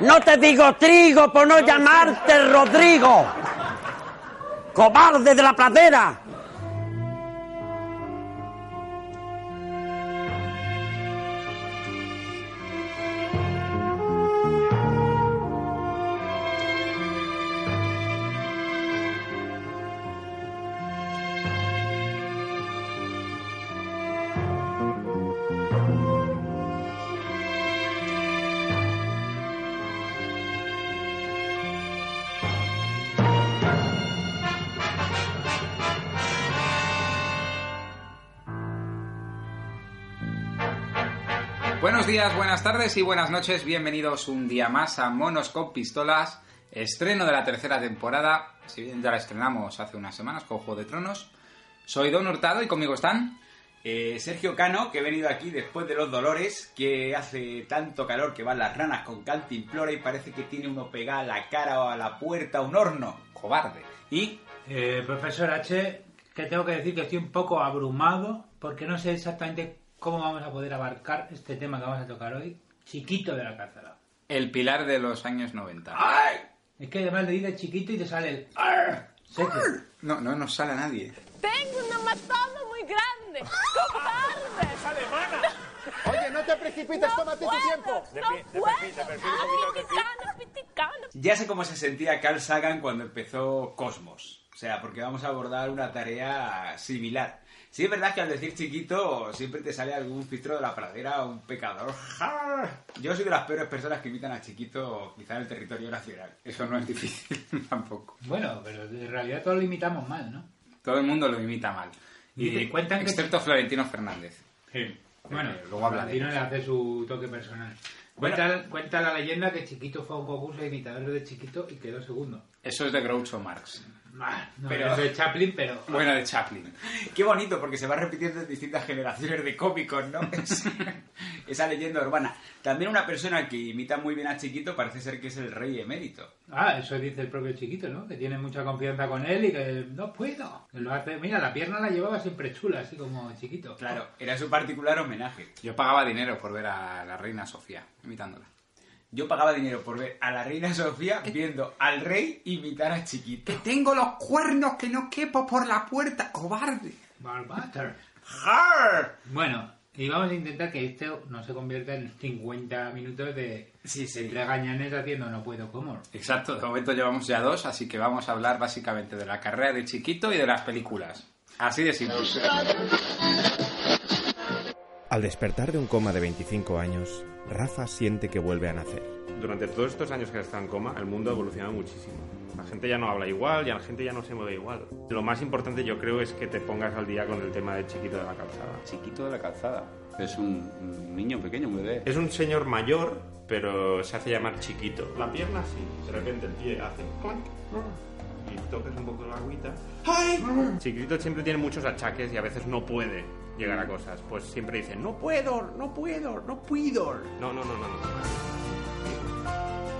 No te digo trigo por no llamarte Rodrigo. Cobarde de la pradera. Días, buenas tardes y buenas noches. Bienvenidos un día más a Monos con Pistolas, estreno de la tercera temporada. Si bien ya la estrenamos hace unas semanas con Juego de Tronos. Soy Don Hurtado y conmigo están. Eh, Sergio Cano, que he venido aquí después de los dolores, que hace tanto calor que van las ranas con cantimplora y parece que tiene uno pegado a la cara o a la puerta un horno. Cobarde. Y Eh, profesor H, que tengo que decir que estoy un poco abrumado porque no sé exactamente cómo vamos a poder abarcar este tema que vamos a tocar hoy. Chiquito de la cárcel. el pilar de los años 90. Es que además le dices chiquito y te sale el... seco. No, no nos sale a nadie. Tengo una matada muy grande. ¡Cobarde! Oye, no te precipites, tómate tu tiempo. No puedo. Ah, piticano, piticano. ya sé cómo se sentía Carl Sagan cuando empezó Cosmos. O sea, porque vamos a abordar una tarea similar. Sí, es verdad que al decir chiquito siempre te sale algún filtro de la pradera o un pecador. ¡Ja! Yo soy de las peores personas que imitan a chiquito quizá en el territorio nacional. Eso no es difícil tampoco. Bueno, pero en realidad todos lo imitamos mal, ¿no? Todo el mundo lo imita mal. Y te cuentan que- excepto Florentino Fernández. Bueno, Eh, luego. Valentino le hace su toque personal. Cuenta, cuenta la leyenda que Chiquito fue a un concurso de imitadores de Chiquito y quedó segundo. Eso es de Groucho Marx. Ah, No, Pero- es de Chaplin, pero... Bueno, de Chaplin. Qué bonito, porque se va repitiendo en distintas generaciones de cómicos, ¿no? Es- esa leyenda urbana. También una persona que imita muy bien a Chiquito parece ser que es el rey emérito. Ah, eso dice el propio Chiquito, ¿no? Que tiene mucha confianza con él y que no puedo. Que lo hace... Mira, la pierna la llevaba siempre chula, así como Chiquito. Claro, era su particular homenaje. Yo pagaba dinero por ver a la reina Sofía imitándola. Yo pagaba dinero por ver a la reina Sofía viendo al rey imitar a Chiquito. tengo los cuernos que no quepo por la puerta, cobarde. Barbater. ¡Jar! Bueno, y vamos a intentar que esto no se convierta en 50 minutos de Sí, sí. entre gañanes haciendo no puedo como. Exacto, de momento llevamos ya dos, así que vamos a hablar básicamente de la carrera de Chiquito y de las películas. Así de simple. Al despertar de un coma de 25 años, Rafa siente que vuelve a nacer. Durante todos estos años que está en coma, el mundo ha evolucionado muchísimo. La gente ya no habla igual, ya la gente ya no se mueve igual. Lo más importante yo creo es que te pongas al día con el tema de chiquito de la calzada. Chiquito de la calzada. Es un, un niño pequeño, un bebé. Es un señor mayor, pero se hace llamar chiquito. La pierna sí, de repente el pie hace clank, y tocas un poco la agüita. ¡Ay! Chiquito siempre tiene muchos achaques y a veces no puede llegar a cosas. Pues siempre dice, no puedo, no puedo, no puedo. No, no, no, no, no.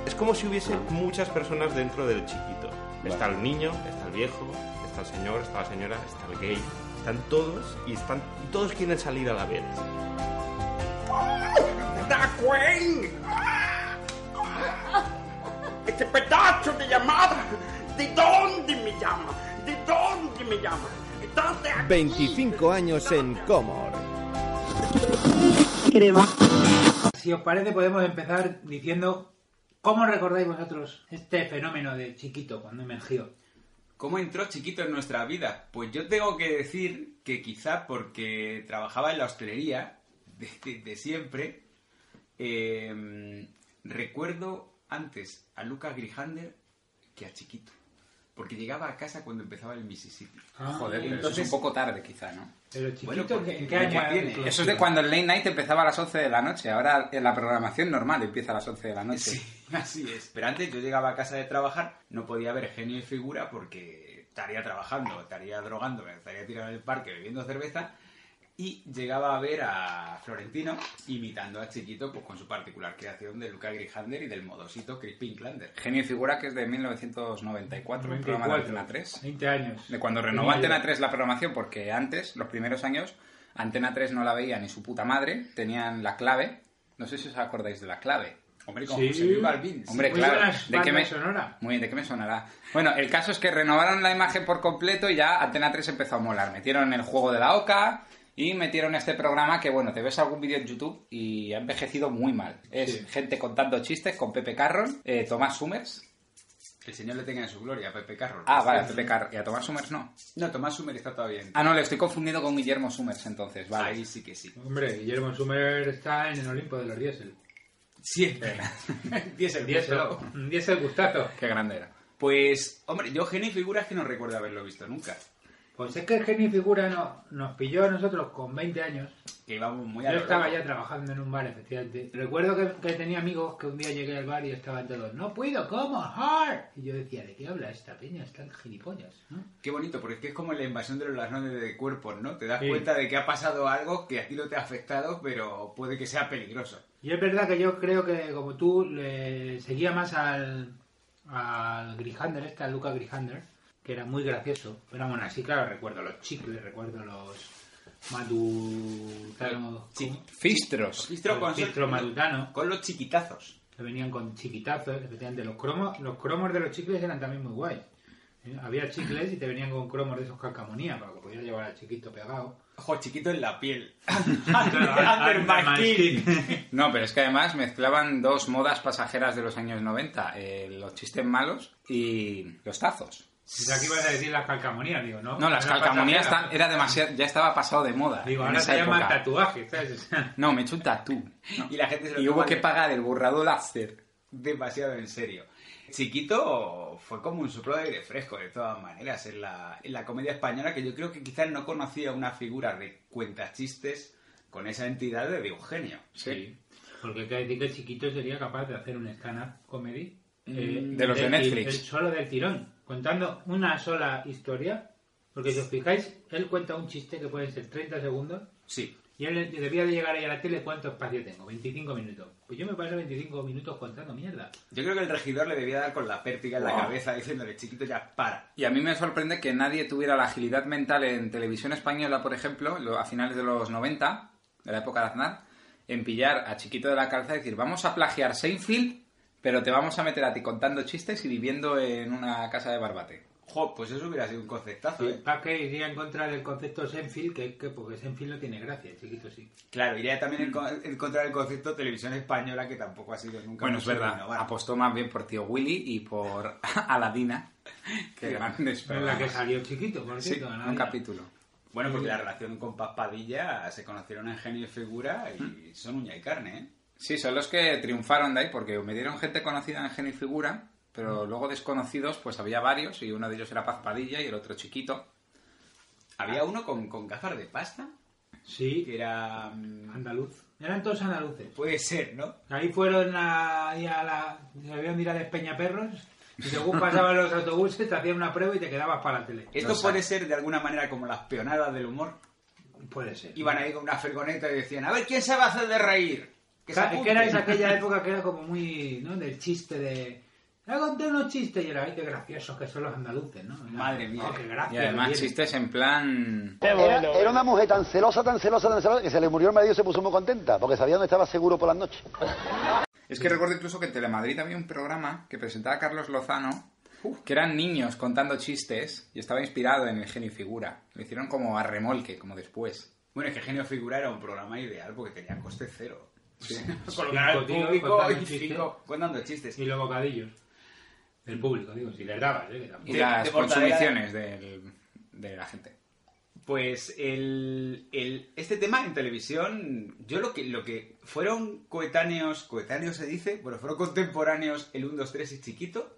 Es como si hubiese muchas personas dentro del chiquito. Está el niño, está el viejo, está el señor, está la señora, está el gay. Están todos y están todos quieren salir a la vez. Este pedazo de llamada. ¿De dónde me llama? ¿De dónde me llama? ¿Dónde 25 años en Comor. Si os parece podemos empezar diciendo cómo recordáis vosotros este fenómeno de Chiquito cuando emergió. ¿Cómo entró Chiquito en nuestra vida? Pues yo tengo que decir que quizá porque trabajaba en la hostelería de, de- de siempre, eh, recuerdo antes a Lucas Grijander que a Chiquito. Porque llegaba a casa cuando empezaba el Mississippi. Ah, Joder, pero entonces- eso es un poco tarde quizá, ¿no? Pero chiquito, Bueno, porque- ¿en qué año tiene-? Eso es de cuando el late night empezaba a las 11 de la noche. Ahora en la programación normal empieza a las 11 de la noche. Sí, así es. Pero antes yo llegaba a casa de trabajar, no podía ver genio y figura porque estaría trabajando, estaría drogando, estaría tirado en el parque bebiendo cerveza. Y llegaba a ver a Florentino imitando a Chiquito pues, con su particular creación de Luca Grijander y del modosito Crispin Klander. Genio y figura que es de 1994, un programa de 94, Antena 3. 20 años. De cuando renovó Antena 3 la programación, porque antes, los primeros años, Antena 3 no la veía ni su puta madre, tenían la clave. No sé si os acordáis de la clave. Hombre, con Sí. José Luis Balvin. Hombre, Muy claro. ¿De qué, me, sonora. Muy bien, ¿de qué me sonará? Bueno, el caso es que renovaron la imagen por completo y ya Antena 3 empezó a molar. Metieron el juego de la OCA y metieron este programa que, bueno, te ves algún vídeo en YouTube y ha envejecido muy mal. Es Sí. gente contando chistes con Pepe Carron, eh, Tomás Summers. El señor le tenga en su gloria, Pepe Carroll. Ah, vale, Pepe Carron. ¿Y a Tomás Summers no? No, Tomás Sumer está todavía en... Ah, no, le estoy confundiendo con Guillermo Summers entonces, vale. Ahí sí que sí. Hombre, Guillermo Sumer está en el Olimpo de los diésel. Siempre. Diesel, diésel gustazo. Qué grande era. Pues, hombre, yo genio y figura es que no recuerdo haberlo visto nunca. Pues es que el genio y figura no, nos pilló a nosotros con 20 años. Que íbamos muy a Yo estaba loco. ya trabajando en un bar, efectivamente. Recuerdo que, que tenía amigos que un día llegué al bar y estaban todos, no puedo, ¿cómo? ¡Hard! Y yo decía, ¿de qué habla esta peña? Están gilipollas, ¿no? Qué bonito, porque es que es como la invasión de los ladrones de cuerpos, ¿no? Te das Sí. cuenta de que ha pasado algo que a ti no te ha afectado, pero puede que sea peligroso. Y es verdad que yo creo que, como tú, le seguía más al, al Grijander, este, al Luca Grijander, que era muy gracioso. Pero bueno, así, claro, recuerdo los chicles, recuerdo los. ¿cómo? Fistros. Fistro con, Fistro matutano. con los chiquitazos. que venían con chiquitazos, efectivamente. Los cromos, los cromos de los chicles eran también muy guays. ¿eh? Había chicles y te venían con cromos de esos calcamonía para que podías llevar al chiquito pegado. Ojo, chiquito en la piel. No, pero es que además mezclaban dos modas pasajeras de los años 90, eh, los chistes malos y los tazos. O aquí ibas a decir las calcamonías, digo, ¿no? No, las Era calcamonías pasajera. está- era demasiado, ya estaba pasado de moda. Digo, ahora se llaman tatuajes, ¿sabes? No, me he hecho un tatú. ¿no? Y la gente se lo Y hubo que de- pagar el borrado láser. demasiado en serio. Chiquito fue como un soplo de aire fresco, de todas maneras, en la, en la comedia española, que yo creo que quizás no conocía una figura de cuentachistes con esa entidad de Eugenio. Sí. Porque hay que decir que el chiquito sería capaz de hacer un stand-up comedy. eh, Mm, de los de del- Netflix. el solo del tirón, contando una sola historia. Porque si os fijáis, él cuenta un chiste que puede ser 30 segundos. Sí. Y él debía de llegar ahí a la tele, ¿cuánto espacio tengo? 25 minutos. Pues yo me paso 25 minutos contando mierda. Yo creo que el regidor le debía dar con la pértiga en la Wow. cabeza diciéndole, chiquito, ya para. Y a mí me sorprende que nadie tuviera la agilidad mental en televisión española, por ejemplo, lo- a finales de los 90, de la época de Aznar, en pillar a Chiquito de la Calza y decir, vamos a plagiar Seinfeld, pero te vamos a meter a ti contando chistes y viviendo en una casa de barbate. Jo, pues eso hubiera sido un conceptazo, ¿eh? ¿Para qué iría en contra del concepto Senfield? Que, que porque Senfield no tiene gracia, el chiquito sí. Claro, iría también en, con- en contra del concepto televisión española, que tampoco ha sido nunca Bueno, es mucho de verdad, innovar. apostó más bien por Tío Willy y por Aladina, que grandes En la que programas. salió chiquito, por Sí, cierto. un capítulo. Bueno, porque la relación con Paz Padilla se conocieron en Genio y Figura y son uña y carne, ¿eh? Sí, son los que triunfaron de ahí porque me dieron gente conocida en Genio y Figura, pero luego desconocidos, pues había varios y uno de ellos era Paz Padilla y el otro chiquito. Había uno con, con gafas de pasta, Sí, que era... mm, andaluz. Eran todos andaluces. Puede ser, ¿no? Ahí fueron a, ahí a la... Se habían a Despeñaperros y según pasaban los autobuses te hacían una prueba y te quedabas para la tele. Esto puede ser de alguna manera como las peonadas del humor. Puede ser. Iban ahí con una fergoneta y decían, a ver, ¿quién se va a hacer de reír? Que se Ca- apunte". que era esa aquella época que era como muy, ¿no? Del chiste de... Ya conté unos chistes y era, ay, qué graciosos que son los andaluces, ¿no? Era, Madre mía. oh, qué gracia Y además chistes en plan... Era, era una mujer tan celosa, tan celosa, tan celosa, que se le murió el marido y se puso muy contenta, porque sabía dónde estaba seguro por las noches. Es que recuerdo incluso que en Telemadrid había un programa que presentaba Carlos Lozano, que eran niños contando chistes y estaba inspirado en el genio y figura. Lo hicieron como a remolque, como después. Bueno, es que Genio Figura era un programa ideal porque tenía coste cero. Cinco Colocar al público contando y chistes. cinco contando chistes. Y los bocadillos. El público, digo, si les dabas, ¿eh? Y las de consumiciones del- de la gente. Pues el, el- este tema en televisión, yo lo que, lo que fueron coetáneos, coetáneos se dice, bueno, fueron contemporáneos el 1, 2, 3 y Chiquito,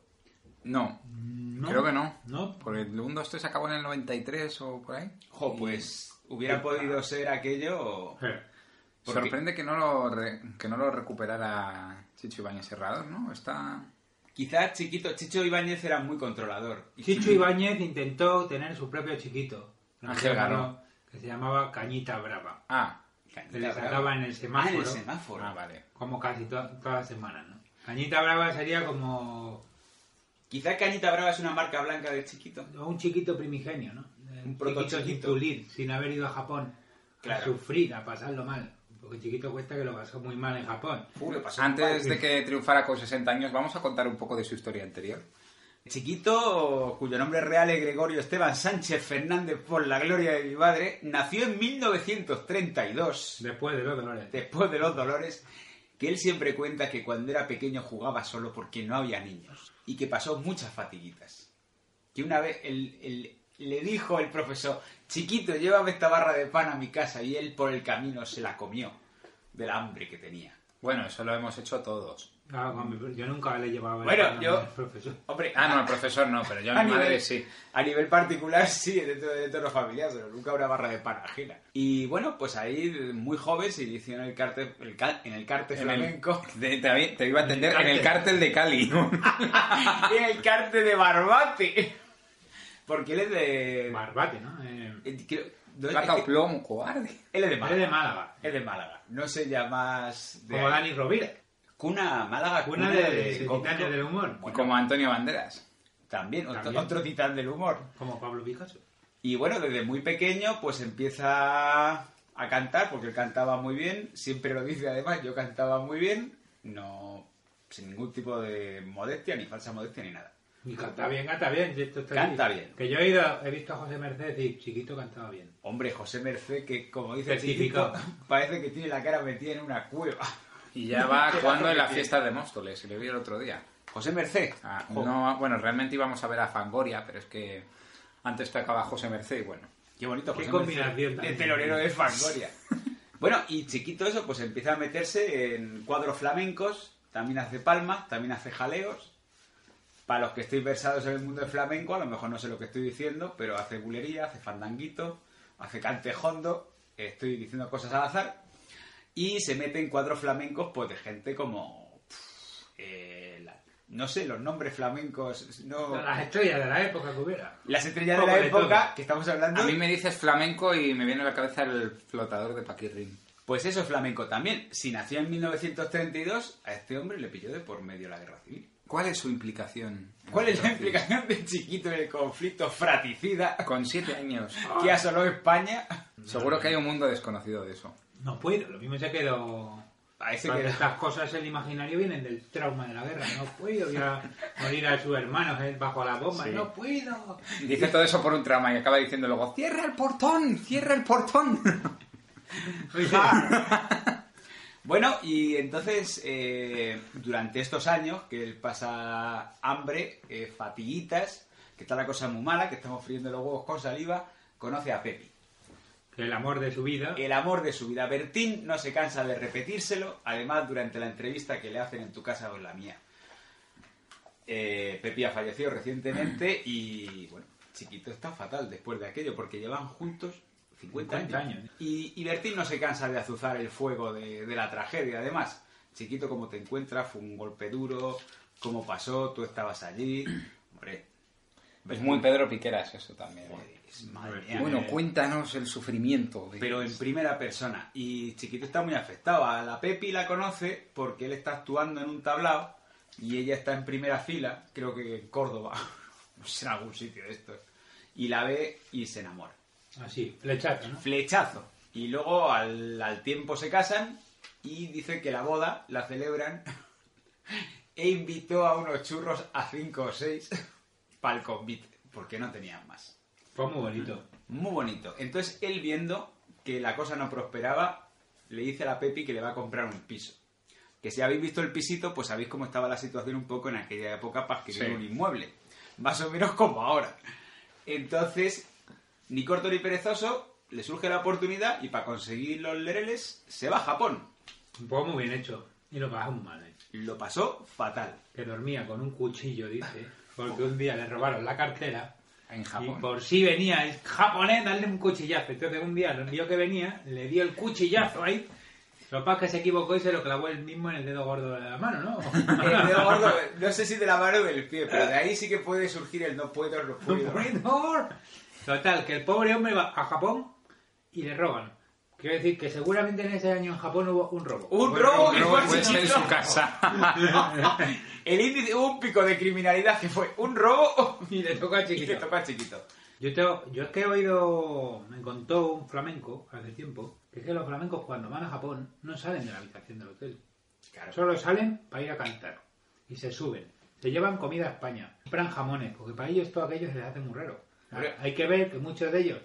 No, No. creo que no. No. Porque el 1, 2, 3 acabó en el 93 o por ahí. Jo, pues hubiera podido ser aquello... Porque- Sorprende que no lo re- que no lo recuperara Chicho Ibañez Serrador, ¿no? Está... Quizás Chiquito, Chicho Ibáñez era muy controlador. Y Chicho Ibáñez intentó tener su propio chiquito. Ángel Garó. Que se llamaba Cañita Brava. Ah, Que le sacaba en el semáforo. Ah, en el semáforo. ah, vale. Como casi to- todas las semanas, ¿no? Cañita Brava sería como Quizás Cañita Brava es una marca blanca de Chiquito. un chiquito primigenio, ¿no? Un proto chiquito sin chiquito. pulir, sin haber ido a Japón. Claro. A sufrir, a pasarlo mal. Porque Chiquito cuesta que lo pasó muy mal en Japón. Pasó Antes mal. de que triunfara con 60 años, vamos a contar un poco de su historia anterior. Chiquito, cuyo nombre real es Gregorio Esteban Sánchez Fernández por la gloria de mi madre, nació en 1932, Después de los dolores. después de los dolores, que él siempre cuenta que cuando era pequeño jugaba solo porque no había niños y que pasó muchas fatiguitas. Que una vez él- él- le dijo el profesor, chiquito, llévame esta barra de pan a mi casa y él por el camino se la comió del hambre que tenía. Bueno, eso lo hemos hecho todos. Claro, yo nunca le llevaba el Bueno, yo- mi profesor. Hombre, Ah, no, el profesor no, pero yo a mi nivel- madre sí. A nivel particular, sí, dentro del entorno familiar, pero nunca una barra de pan ajena. Y bueno, pues ahí, muy joven, se inició en el cártel, el en el cártel En el- flamenco, Te, te- te iba a entender en el cártel de Cali. en el cártel de Barbate. Porque él es de... Barbate, ¿no? Eh, eh, creo- Plata o plomo, cobarde. Él es de es Málaga. de Málaga. Es de Málaga. No sé ya más... De Como Dani Rovira. Cuna, Málaga, Una de, de cómico. titanes del humor. Y como Antonio Banderas. También, otro, También. otro titán del humor. Como Pablo Picasso. Y bueno, desde muy pequeño pues empieza a cantar, porque él cantaba muy bien, siempre lo dice además, yo cantaba muy bien, no sin ningún tipo de modestia, ni falsa modestia, ni nada. Y canta bien, canta bien. esto está Canta aquí. bien. Que yo he, ido, he visto a José Mercedes y chiquito cantaba bien. Hombre, José Merced, que como dice el Certificado. chiquito, parece que tiene la cara metida en una cueva. Y ya va Qué jugando en la que fiesta de Móstoles, y le vi el otro día. José Merced. Ah, no, bueno, realmente íbamos a ver a Fangoria, pero es que antes tocaba José Merced y bueno. Qué bonito, Qué José combinación Merced, de también. telonero de Fangoria. bueno, y chiquito eso, pues empieza a meterse en cuadros flamencos, también hace palmas, también hace jaleos. Para los que estéis versados en el mundo del flamenco, a lo mejor no sé lo que estoy diciendo, pero hace bulería, hace fandanguito, hace cantejondo, estoy diciendo cosas al azar. Y se mete en cuadros flamencos, pues de gente como... pff, eh, la- no sé, los nombres flamencos... No, Las estrellas de la época que hubiera. las estrellas de la de época, todo. que estamos hablando... A mí me dices flamenco y me viene a la cabeza el flotador de Paquirrin. Pues eso es flamenco también. Si nació en 1932, a este hombre le pilló de por medio la guerra civil. ¿Cuál es su implicación? ¿Cuál es la implicación de chiquito en el conflicto fratricida Con siete años. que asoló España? Seguro que hay un mundo desconocido de eso. No puedo, lo mismo se quedó. Parece que estas cosas el imaginario vienen del trauma de la guerra. No puedo, voy a morir a sus hermanos eh, bajo la bomba. Sí. No puedo. Dice todo eso por un trauma y acaba diciendo luego, ¡cierra el portón! ¡Cierra el portón! Bueno, y entonces, eh, durante estos años que él pasa hambre, eh, fatiguitas, que está la cosa muy mala, que estamos friendo los huevos con saliva, conoce a Pepi. El amor de su vida. El amor de su vida. Bertín no se cansa de repetírselo, además durante la entrevista que le hacen en tu casa o en la mía. Eh, Pepi ha fallecido recientemente y, bueno, Chiquito está fatal después de aquello, porque llevan juntos 50, 50 años. años. Y, y Bertín no se cansa de azuzar el fuego de, de la tragedia. Además, Chiquito, como te encuentras, fue un golpe duro, cómo pasó, tú estabas allí. Hombre, Es muy Pedro Piqueras eso también. ¿eh? joder, madre mía. Bueno, cuéntanos el sufrimiento. de- pero en primera persona. Y Chiquito está muy afectado. A la Pepi la conoce porque él está actuando en un tablao y ella está en primera fila, creo que en Córdoba, no sé, en algún sitio de estos. Y la ve y se enamora. Así, flechazo, ¿no? Flechazo. Y luego al, al tiempo se casan y dice que la boda la celebran e invitó a unos churros a cinco o seis para el convite, porque no tenían más. Fue muy bonito. Muy bonito. Entonces él viendo que la cosa no prosperaba, le dice a la Pepi que le va a comprar un piso. Que si habéis visto el pisito, pues sabéis cómo estaba la situación un poco en aquella época para adquirir Sí. un inmueble. Más o menos como ahora. Entonces, ni corto ni perezoso, le surge la oportunidad y para conseguir los lereles se va a Japón. Un poco muy bien hecho. Y lo pagamos mal, ¿eh? lo pasó fatal. Que dormía con un cuchillo, dice, porque un día le robaron la cartera. En Y Japón. por si venía el japonés, darle un cuchillazo. Entonces un día, vio que venía, le dio el cuchillazo ahí. Lo que pasa es que se equivocó y se lo clavó él mismo en el dedo gordo de la mano, ¿no? El dedo gordo, no sé si de la mano o del pie, pero de ahí sí que puede surgir el no puedo, no puedo. ¡Puedo! Total, que el pobre hombre va a Japón y le roban. Quiero decir que seguramente en ese año en Japón hubo un robo. Un robo un que fue en su casa. El índice, hubo un pico de criminalidad que fue un robo Y le toca a y chiquito. le tocó al chiquito. Yo, tengo- yo es que he oído, me contó un flamenco hace tiempo, que es que los flamencos cuando van a Japón no salen de la habitación del hotel. Solo salen para ir a cantar. Y se suben. Se llevan comida a España. Compran jamones, porque para ellos todo aquello se les hace muy raro. Hay que ver que muchos de ellos,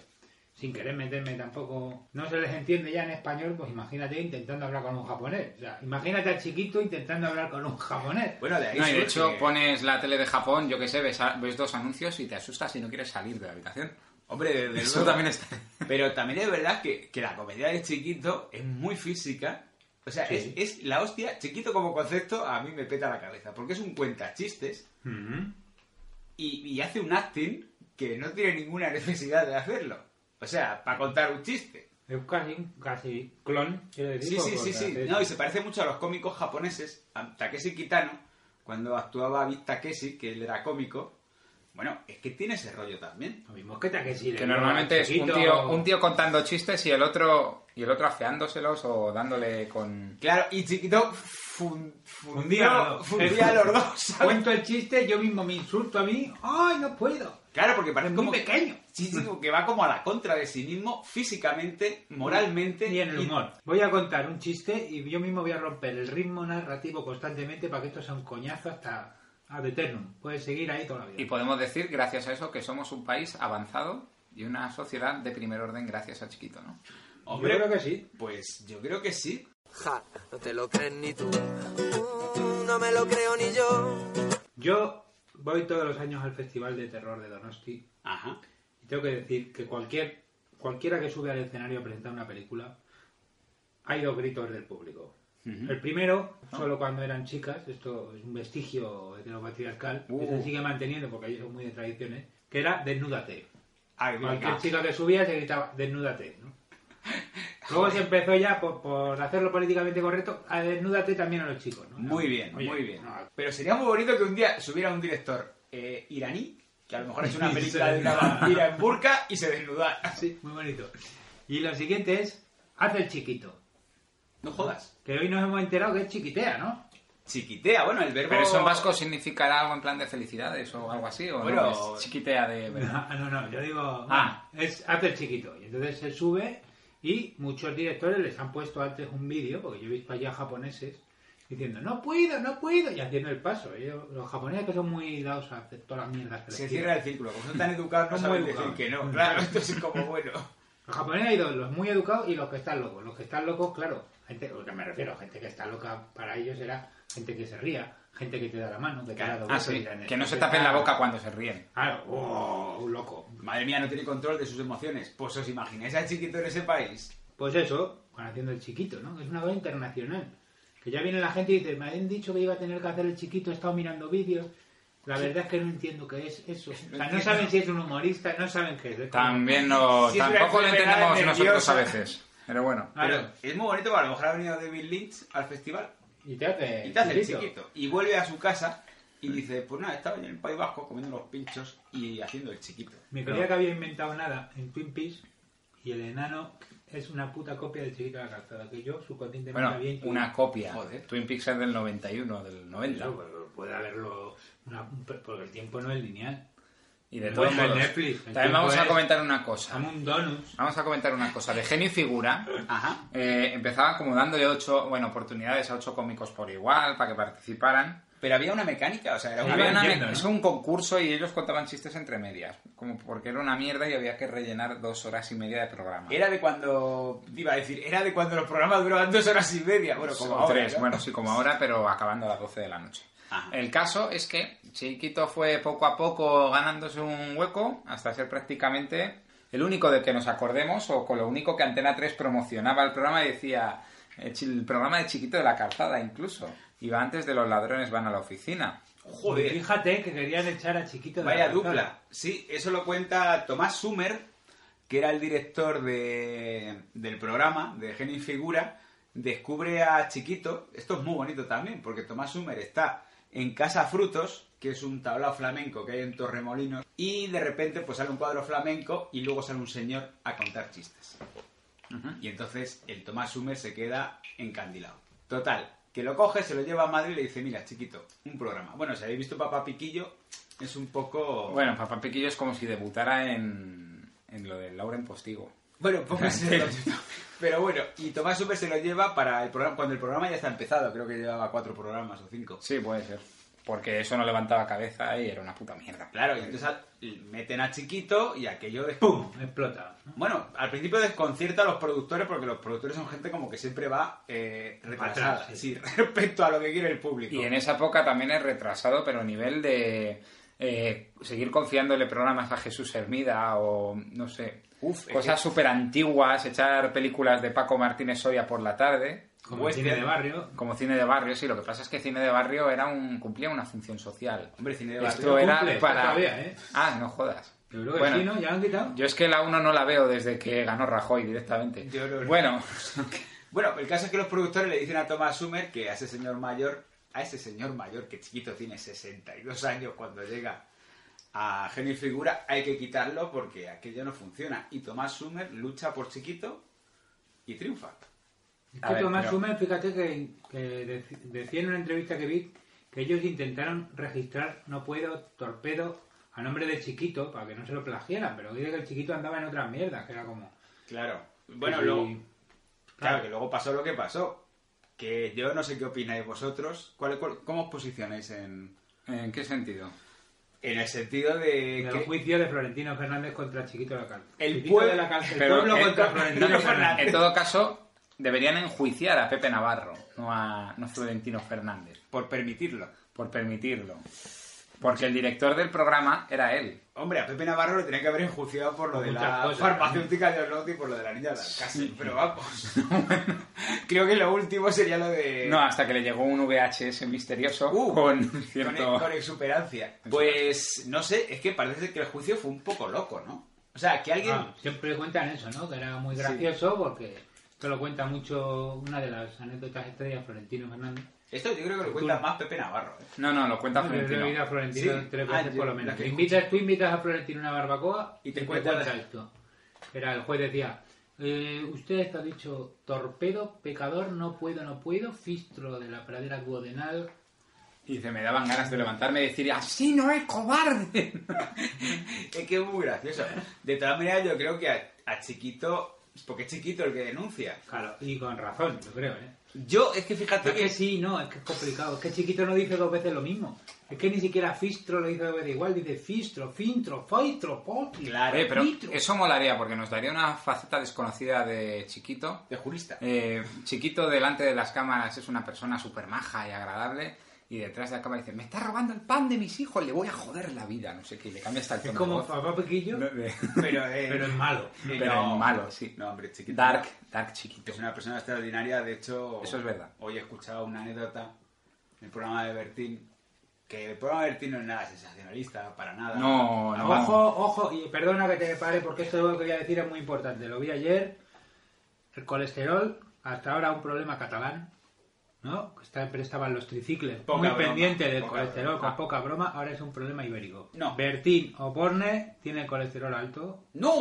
sin querer meterme tampoco, no se les entiende ya en español, pues imagínate intentando hablar con un japonés. O sea, imagínate al chiquito intentando hablar con un japonés. Bueno, de ahí No, y de hecho pones la tele de Japón, yo que sé, ves, a- ves dos anuncios y te asustas y no quieres salir de la habitación. Hombre, desde Eso luego. también está. Pero también es verdad que, que la comedia de Chiquito es muy física. O sea, Sí. es, es la hostia. Chiquito como concepto a mí me peta la cabeza. Porque es un cuenta chistes y, y hace un acting que no tiene ninguna necesidad de hacerlo. O sea, para contar un chiste. Es casi, casi clon, quiero decir. Sí, sí, sí, sí. No, y se parece mucho a los cómicos japoneses. A Takeshi Kitano, cuando actuaba Big Takeshi, que él era cómico. Bueno, es que tiene ese rollo también. Lo mismo que Takeshi. Que normalmente es un tío, un tío contando chistes y el otro y el otro afeándoselos o dándole con... Claro, y Chiquito fun- Fundía a los dos. ¿sabes? Cuento el chiste, yo mismo me insulto a mí. ¡Ay, no puedo! Claro, porque parece Es como muy pequeño. Sí, sí, como que va como a la contra de sí mismo, físicamente, moralmente. Y en el humor. Voy a contar un chiste y yo mismo voy a romper el ritmo narrativo constantemente para que esto sea un coñazo hasta ad eternum. Puedes seguir ahí toda la vida. Y podemos decir, gracias a eso, que somos un país avanzado y una sociedad de primer orden gracias a Chiquito, ¿no? Hombre, Yo creo que sí. Pues yo creo que sí. Ja, no te lo crees ni tú. No me lo creo ni yo. Yo voy todos los años al Festival de Terror de Donosti Ajá. y tengo que decir que cualquier cualquiera que sube al escenario a presentar una película hay dos gritos del público. El primero, solo cuando eran chicas, esto es un vestigio heteropatriarcal, que se Uh. sigue manteniendo porque ellos son muy de tradiciones, que era desnúdate. Ay, Cualquier chica que subía se gritaba desnúdate, ¿no? Luego se empezó ya, por, por hacerlo políticamente correcto, a desnúdate también a los chicos, ¿no? Muy bien, Oye, muy bien. no, Pero sería muy bonito que un día subiera un director eh, iraní, que a lo mejor hecho una película de una vampira en burka y se desnudara. Sí, muy bonito. Y lo siguiente es, haz el chiquito. No jodas. Que hoy nos hemos enterado que es chiquitea, ¿no? Chiquitea, bueno, el verbo... Pero eso en vasco significará algo en plan de felicidades o algo así, o Bueno, no, es chiquitea de... No, no, no, yo digo, Ah. es haz el chiquito. Y entonces se sube y muchos directores les han puesto antes un vídeo, porque yo he visto allá japoneses diciendo, no puedo, no puedo, y haciendo el paso. Ellos- los japoneses que son muy dados a hacer todas las mierdas que Se cierra el círculo. Como son tan educados, no saben decir que no. Claro, esto es como bueno. Los japoneses hay dos, los muy educados y los que están locos. Los que están locos, claro, gente, lo que me refiero, gente que está loca para ellos era gente que se ría, gente que te da la mano, que te da dos Ah, sí, la que no se tapen la boca cuando se ríen. Claro, oh, un loco. Madre mía, no tiene control de sus emociones. Pues os imagináis al chiquito en ese país. Pues eso, van haciendo el chiquito, ¿no? Es una cosa internacional. Que ya viene la gente y dice, me habían dicho que iba a tener que hacer el chiquito, he estado mirando vídeos. La verdad es que no entiendo qué es eso. O sea, no saben si es un humorista, no saben qué es. También no... Tampoco lo entendemos nosotros a veces. Pero bueno. Claro. Pero es muy bonito, porque a lo mejor ha venido David Lynch al festival Y te hace, y te hace el chiquito. Y vuelve a su casa y dice, pues nada, estaba en el País Vasco comiendo los pinchos y haciendo el chiquito. Me creía que había inventado nada en Twin Peaks y el enano es una puta copia del chiquito de la calzada. Que yo subconscientemente Bueno, había intuido. una copia. Joder. Twin Peaks es del 91, del 90. Claro, pero puede haberlo. una- porque el tiempo no es lineal. Y de todos modos, Netflix, también vamos a comentar una cosa. Un donuts. Vamos a comentar una cosa. De genio y figura, Ajá. eh, empezaban como dándole ocho, bueno, oportunidades a ocho cómicos por igual para que participaran. Pero había una mecánica, o sea, era una Había una- entiendo, ¿no? Es un concurso y ellos contaban chistes entre medias, como porque era una mierda y había que rellenar dos horas y media de programa. Era de cuando, iba a decir, era de cuando los programas duraban dos horas y media. Bueno, como O ahora. tres, ¿no? bueno, sí, como ahora, pero acabando a las 12 de la noche. El caso es que Chiquito fue poco a poco ganándose un hueco hasta ser prácticamente el único de que nos acordemos o con lo único que Antena 3 promocionaba el programa y decía eh, el programa de Chiquito de la Calzada incluso. va antes de los ladrones van a la oficina. Joder. Fíjate que querían echar a Chiquito de Vaya la calzada. dupla. Sí, eso lo cuenta Tomás Sumer, que era el director de, del programa de Genio y Figura. Descubre a Chiquito. Esto es muy bonito también, porque Tomás Sumer está en Casa Frutos, que es un tablao flamenco que hay en Torremolinos, y de repente pues sale un cuadro flamenco y luego sale un señor a contar chistes. Y entonces el Tomás Sumer se queda encandilado. Total, que lo coge, se lo lleva a Madrid y le dice, mira, chiquito, un programa. Bueno, si habéis visto Papá Piquillo, es un poco... Bueno, Papá Piquillo es como si debutara en, en lo de Lauren Postigo. Bueno, póngase Pero bueno, y Tomás Super se lo lleva para el programa, cuando el programa ya está empezado, creo que llevaba cuatro programas o cinco. Sí, puede ser. Porque eso no levantaba cabeza y era una puta mierda. Claro, y entonces al- meten a Chiquito y aquello de... ¡Pum! Explota. Bueno, al principio desconcierta a los productores porque los productores son gente como que siempre va eh, retrasada, Atrás, sí, respecto a lo que quiere el público. Y en esa época también es retrasado, pero a nivel de eh, seguir confiándole programas a Jesús Hermida o no sé, Uf, es cosas que- súper antiguas, echar películas de Paco Martínez Soria por la tarde. Como Western. cine de barrio. Como cine de barrio, sí. Lo que pasa es que cine de barrio era un cumplía una función social. Hombre, cine de Esto barrio era cumple, está para... todavía, ¿eh? Ah, no jodas. Yo creo que Bueno, sí, ¿no? Ya lo han quitado. Yo es que la 1 no la veo desde que ganó Rajoy directamente. Yo no- Bueno, Bueno, el caso es que los productores le dicen a Thomas Sumer que a ese señor mayor, a ese señor mayor que chiquito tiene 62 años cuando llega a Genio y Figura, hay que quitarlo porque aquello no funciona. Y Tomás Sumer lucha por chiquito y triunfa. Es que ver, Tomás pero- Sumer, fíjate que, que dec- decía en una entrevista que vi que ellos intentaron registrar No Puedo, Torpedo, a nombre de Chiquito, para que no se lo plagiaran, pero dice que el Chiquito andaba en otras mierdas, que era como... Claro. Bueno, luego, claro, que luego pasó lo que pasó. Que yo no sé qué opináis vosotros. ¿Cuál, cuál- ¿Cómo os posicionáis en, ¿en qué sentido? En el sentido de El que juicio de Florentino Fernández contra Chiquito de la cárcel. El Chiquito pueblo- de la cárcel. El Pero pueblo contra en- Florentino en- Fernández. En todo caso, deberían enjuiciar a Pepe Navarro, no a no a Florentino Fernández, por permitirlo. por permitirlo. Porque el director del programa era él. Hombre, a Pepe Navarro le tenía que haber enjuiciado por lo Por de la cosas, farmacéutica de Orlando y por lo de la niña de Alcácer, pero vamos. Creo que lo último sería lo de... No, hasta que le llegó un VHS misterioso Uh, con con, cierto... con exuperancia. Pues, no sé, es que parece que el juicio fue un poco loco, ¿no? O sea, que alguien... Ah, siempre cuentan eso, ¿no? Que era muy gracioso porque esto lo cuenta mucho una de las anécdotas estrellas Florentino Fernández. Esto yo creo que lo cuenta más Pepe Navarro. ¿eh? No, no, lo cuenta Florentino. oído a Florentino Sí. tres Ah, veces yo- por lo la menos. que Te invitas, tú invitas a Florentino a una barbacoa Y y te te, cuenta esto. Era el juez decía, eh, usted ha dicho torpedo, pecador, no puedo, no puedo, fistro de la pradera duodenal. Y dice, me daban ganas de levantarme y decir, así no es cobarde. Es que es muy gracioso. De todas maneras, yo creo que a, a Chiquito... Porque es Chiquito el que denuncia. Claro, y con razón, yo creo, ¿eh? Yo, es que fíjate Es que... que sí, no, es que es complicado. Es que Chiquito no dice dos veces lo mismo. Es que ni siquiera Fistro lo dice dos veces igual. Dice Fistro, Fintro, Foitro, Potri. Claro, Oye, pero Fitro. eso molaría porque nos daría una faceta desconocida de Chiquito. De jurista. Eh, Chiquito delante de las cámaras es una persona súper maja y agradable. Y detrás de la cámara dice, me está robando el pan de mis hijos, le voy a joder la vida. No sé qué, y le cambia hasta el Es tono como de voz. papá No, de- Pero, eh, pero es malo. pero no. es malo, sí. No, hombre, Chiquito. Dark, Dark Chiquito. Es una persona extraordinaria, de hecho... Eso es verdad. Hoy he escuchado una anécdota en el programa de Bertín, que el programa de Bertín no es nada sensacionalista, para nada. No, no. Ojo, ojo, y perdona que te pare porque esto lo que voy a decir es muy importante. Lo vi ayer. El colesterol, hasta ahora un problema catalán, ¿no? Siempre estaban los tricicles Poca muy broma, pendientes del poca colesterol broma. con poca broma. Ahora es un problema ibérico. No. Bertín Oporne tiene el colesterol alto ¡No!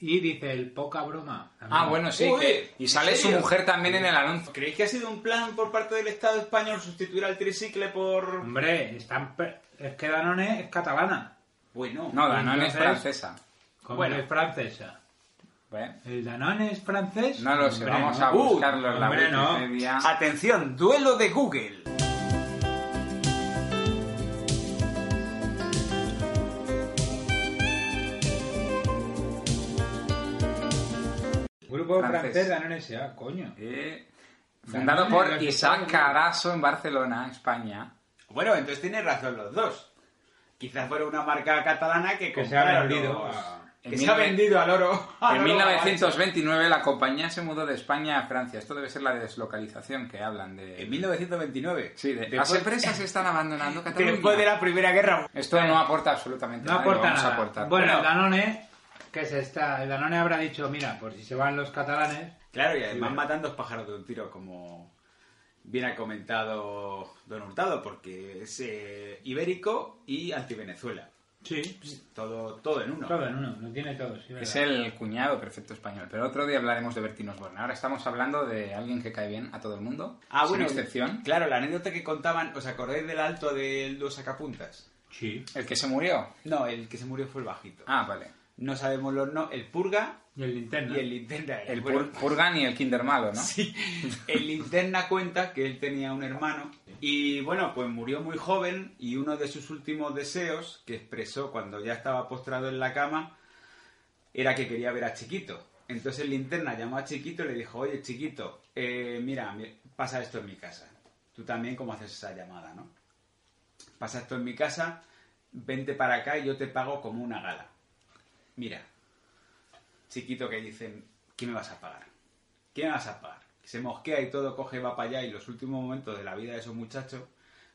y dice el poca broma. también. Ah, bueno, sí. Uy, que- y ¿en sale su mujer también en el anuncio. ¿Creéis que ha sido un plan por parte del Estado español sustituir al tricicle por...? Hombre, están es que Danone es catalana. Bueno, No, Danone es francesa. Como Bueno. es francesa. Bueno, ¿El Danone es francés? No lo sé, Hombre, vamos no. a Uh, buscarlo en la hombre, no. Atención, duelo de Google. Grupo Francés. francés Danone S.A., coño. Eh, fundado Danone, por Isaac. Caraso en Barcelona, España. Bueno, entonces tienen razón los dos. Quizás fuera una marca catalana que Que se ha vendido los- que se ha vendido al oro. al En oro 1929 la compañía se mudó de España a Francia. Esto debe ser la deslocalización que hablan de... En 1929. Sí, de- Después- las empresas están abandonando Cataluña. Después de la Primera Guerra Esto no aporta absolutamente No nada. y lo aporta vamos a nada. aportar. Bueno, el Danone, que se está, el Danone habrá dicho, mira, por si se van los catalanes, Claro, y además Sí, matando dos pájaros de un tiro, como bien ha comentado Don Hurtado, porque es eh, ibérico y anti-Venezuela. Sí. Todo, todo en uno. todo en uno, lo tiene todo. sí, Es el cuñado perfecto español. Pero otro día hablaremos de Bertín Osborne. Ahora estamos hablando de alguien que cae bien a todo el mundo. Ah, sin bueno, excepción. Claro, la anécdota que contaban, ¿os acordáis del alto del dos sacapuntas? Sí. ¿El que se murió? No, el que se murió fue el bajito. Ah, vale. No sabemos los no, el purga Y el linterna. y el linterna. El Bueno, Pur- Purgan y el Kinder Malo, ¿no? Sí, el linterna cuenta que él tenía un hermano y bueno, pues murió muy joven y uno de sus últimos deseos que expresó cuando ya estaba postrado en la cama era que quería ver a Chiquito. Entonces el linterna llamó a Chiquito y le dijo, oye Chiquito, eh, mira, mi- pasa esto en mi casa. Tú también cómo haces esa llamada, ¿no? Pasa esto en mi casa, vente para acá y yo te pago como una gala. Mira, chiquito que dicen, ¿qué me vas a pagar? ¿Qué me vas a pagar? Se mosquea y todo, coge y va para allá y los últimos momentos de la vida de esos muchachos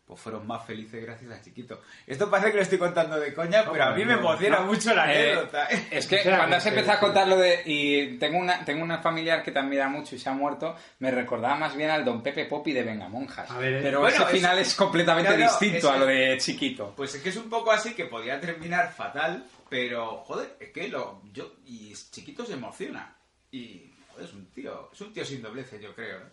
pues fueron más felices gracias a Chiquito. Esto parece que lo estoy contando de coña, pero a mí me emociona mucho la eh, anécdota. Es que cuando has empezado a contar lo de... Y tengo una, tengo una familiar que te admira mucho y se ha muerto, me recordaba más bien al Don Pepe Popi de Vengamonjas. A ver, eh, Pero bueno, ese es- final es, completamente distinto es a lo de Chiquito. Pues es que es un poco así que podría terminar fatal, pero joder, es que lo yo y Chiquito se emociona y joder, es un tío, es un tío sin doblece, yo creo. ¿eh?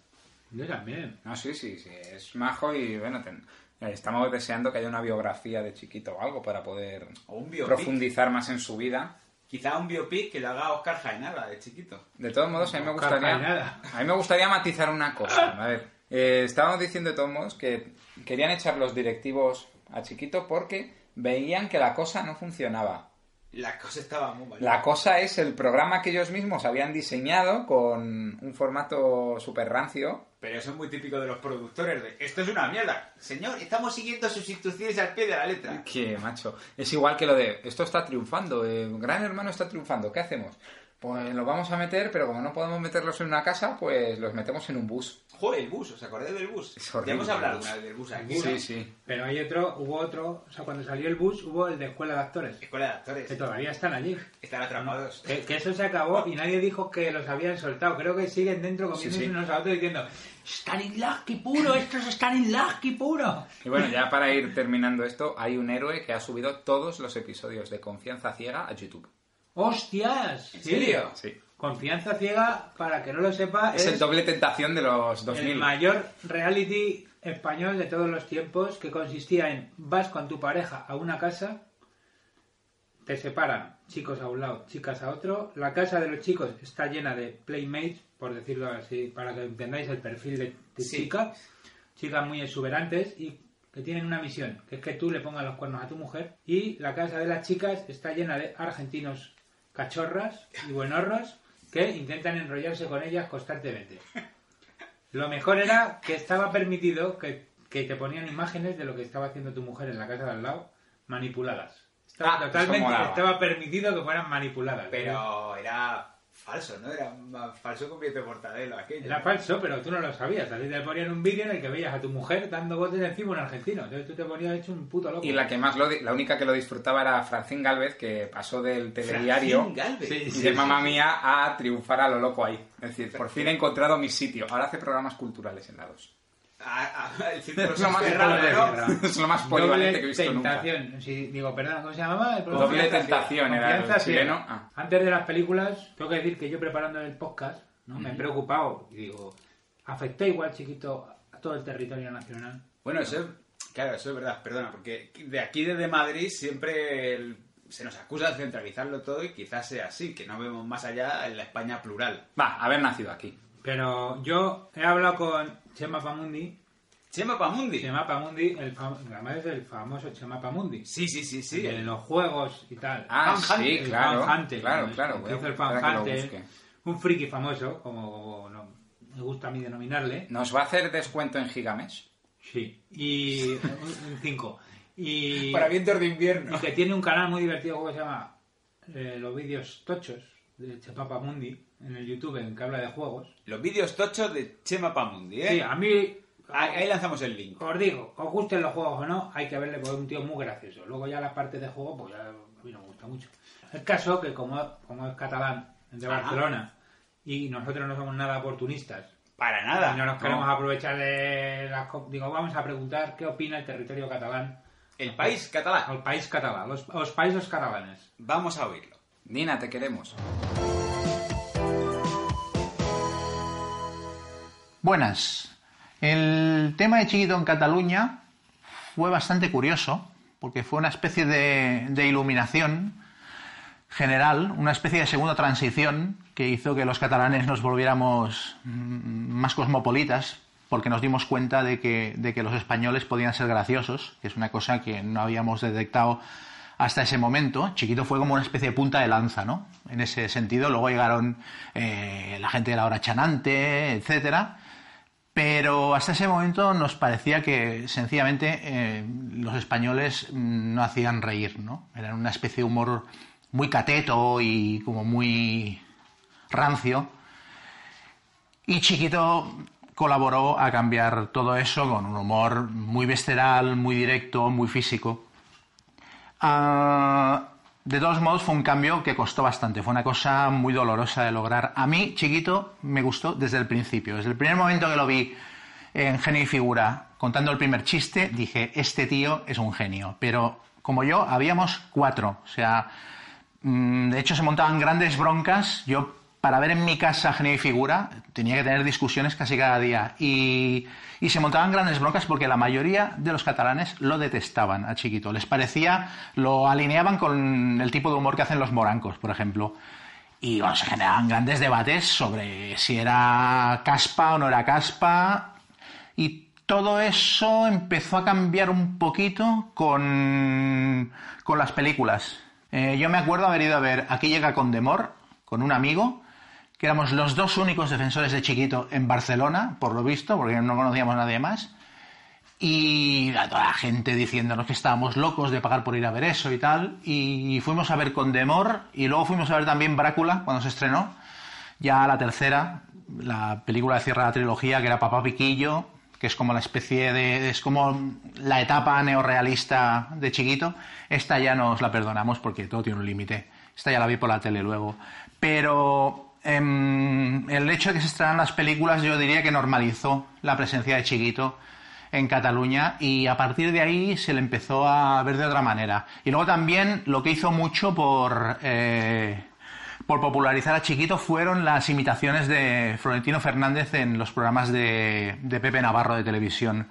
Yo también. No, sí, sí, sí, es majo y bueno, ten- eh, estamos deseando que haya una biografía de Chiquito o algo para poder un profundizar más en su vida. Quizá un biopic que lo haga Oscar Jaenada de Chiquito. De todos modos, a mí me gustaría, a mí me gustaría matizar una cosa. A ver, eh, estábamos diciendo de todos modos que querían echar los directivos a Chiquito porque veían que la cosa no funcionaba. La cosa estaba muy mal. La cosa es el programa que ellos mismos habían diseñado con un formato súper rancio. Pero eso es muy típico de los productores de esto es una mierda. Señor, estamos siguiendo sus instrucciones al pie de la letra. Que macho, es igual que lo de esto está triunfando, eh, Gran Hermano está triunfando, ¿qué hacemos? Pues los vamos a meter, pero como no podemos meterlos en una casa, pues los metemos en un bus. Joder, el bus, ¿os acordáis del bus? Es horrible ya hemos hablado una vez del bus aquí. Sí, ¿no? sí. Pero hay otro, hubo otro, o sea, cuando salió el bus, hubo el de Escuela de Actores, Escuela de actores. que todavía están allí. Están atrapados. Que, que eso se acabó y nadie dijo que los habían soltado. Creo que siguen dentro comiéndose Sí, sí. unos a otros diciendo Stanislavski puro, esto es Stanislavski puro. Y bueno, ya para ir terminando esto, hay un héroe que ha subido todos los episodios de Confianza Ciega a YouTube. ¡Hostias! ¿En serio? Sí. Confianza ciega, para que no lo sepa, Es es, el doble tentación de los el 2000. mayor reality español de todos los tiempos que consistía en vas con tu pareja a una casa, te separan chicos a un lado, chicas a otro, la casa de los chicos está llena de playmates, por decirlo así, para que entendáis el perfil de, de Sí. chica, chicas muy exuberantes y que tienen una misión, que es que tú le pongas los cuernos a tu mujer y la casa de las chicas está llena de argentinos cachorras y buenorros que intentan enrollarse con ellas constantemente. Lo mejor era que estaba permitido que, que te ponían imágenes de lo que estaba haciendo tu mujer en la casa de al lado, manipuladas. Estaba Ah, eso totalmente, molaba. estaba permitido que fueran manipuladas. Pero era falso, ¿no? Era más falso con billete mortadelo aquello. Era falso, pero tú no lo sabías. A ti te ponían un vídeo en el que veías a tu mujer dando botes encima a un argentino. Entonces tú te ponías hecho un puto loco. Y la que más lo, di- la única que lo disfrutaba era Francine Galvez, que pasó del telediario Francine Galvez. Sí, y sí, de sí, mamá sí. mía a triunfar a lo loco ahí. Es decir, por fin he encontrado mi sitio. Ahora hace programas culturales en la 2. Ah, ah, el círculo Es lo más ¿no? Es lo más polivalente que he visto nunca. tentación. Sí, digo, perdón, ¿cómo se llamaba? El? Doble tentación era el chileno. Ah. Antes de las películas, tengo que decir que yo preparando el podcast, ¿no? me he preocupado y digo, ¿afectó igual chiquito a todo el territorio nacional? Bueno, eso es, claro, eso es verdad, perdona, porque de aquí desde Madrid siempre el- se nos acusa de centralizarlo todo y quizás sea así, que no vemos más allá en la España plural. Va, haber nacido aquí. Pero yo he hablado con Chema Pamundi. Chema Pamundi. Chema Pamundi, el fam- además es el famoso Chema Pamundi. Sí, sí, sí, sí. En los juegos y tal. Ah, Fan sí, Hunter, claro, Fan Hunter, claro, claro, Que a- hizo el Fan que Hunter. Un friki famoso, como no, me gusta a mí denominarle. ¿Nos va a hacer descuento en Gigamesh? Sí. Y un 5. Y, Para vientos de invierno. y que tiene un canal muy divertido, ¿cómo se llama? eh, los vídeos tochos de Chepapa Mundi en el YouTube en que habla de juegos. Los vídeos tochos de Chema Pamundi, ¿eh? Sí, a mí, Ahí, ahí lanzamos el link. os digo, os gusten los juegos o no, hay que verle porque es un tío muy gracioso. Luego ya la parte de juego, pues ya a mí no me gusta mucho. El caso que como, como es catalán, de Ajá. Barcelona, y nosotros no somos nada oportunistas, Para nada. y no nos queremos No. aprovechar de las... Digo, vamos a preguntar qué opina el territorio catalán. El país catalán. El país catalán, los, los países catalanes. Vamos a oírlo. Nina, te queremos. Buenas. El tema de Chiquito en Cataluña fue bastante curioso, porque fue una especie de, iluminación general, una especie de segunda transición que hizo que los catalanes nos volviéramos mm, más cosmopolitas, porque nos dimos cuenta de que, de que los españoles podían ser graciosos, que es una cosa que no habíamos detectado hasta ese momento. Chiquito fue como una especie de punta de lanza, ¿no? En ese sentido, luego llegaron eh, la gente de la hora chanante, etcétera. Pero hasta ese momento nos parecía que sencillamente eh, los españoles no hacían reír, ¿no? Eran una especie de humor muy cateto y como muy rancio. Y Chiquito colaboró a cambiar todo eso con un humor muy visceral, muy directo, muy físico. Ah, de todos modos, fue un cambio que costó bastante. Fue una cosa muy dolorosa de lograr. A mí, chiquito, me gustó desde el principio. Desde el primer momento que lo vi en Genio y Figura contando el primer chiste, dije, este tío es un genio. Pero como yo, habíamos cuatro. O sea, mm, de hecho se montaban grandes broncas. Yo, para ver en mi casa Genio y Figura, tenía que tener discusiones casi cada día. Y, se montaban grandes broncas porque la mayoría de los catalanes lo detestaban a Chiquito. Les parecía, lo alineaban con el tipo de humor que hacen los morancos, por ejemplo. Y se generaban grandes debates sobre si era caspa o no era caspa. Y todo eso empezó a cambiar un poquito con, con las películas. Eh, yo me acuerdo haber ido a ver Aquí llega Condemor con un amigo, que éramos los dos únicos defensores de Chiquito en Barcelona, por lo visto, porque no conocíamos a nadie más. Y a toda la gente diciéndonos que estábamos locos de pagar por ir a ver eso y tal. Y fuimos a ver Condemor y luego fuimos a ver también Brácula cuando se estrenó. Ya la tercera, la película de cierre de la trilogía, que era Papá Piquillo, que es como la especie de. es como la etapa neorrealista de Chiquito. Esta ya nos la perdonamos porque todo tiene un límite. Esta ya la vi por la tele luego. Pero el hecho de que se estrenaran las películas, yo diría que normalizó la presencia de Chiquito en Cataluña y a partir de ahí se le empezó a ver de otra manera. Y luego también lo que hizo mucho por, eh, popularizar a Chiquito fueron las imitaciones de Florentino Fernández en los programas de Pepe Navarro de televisión.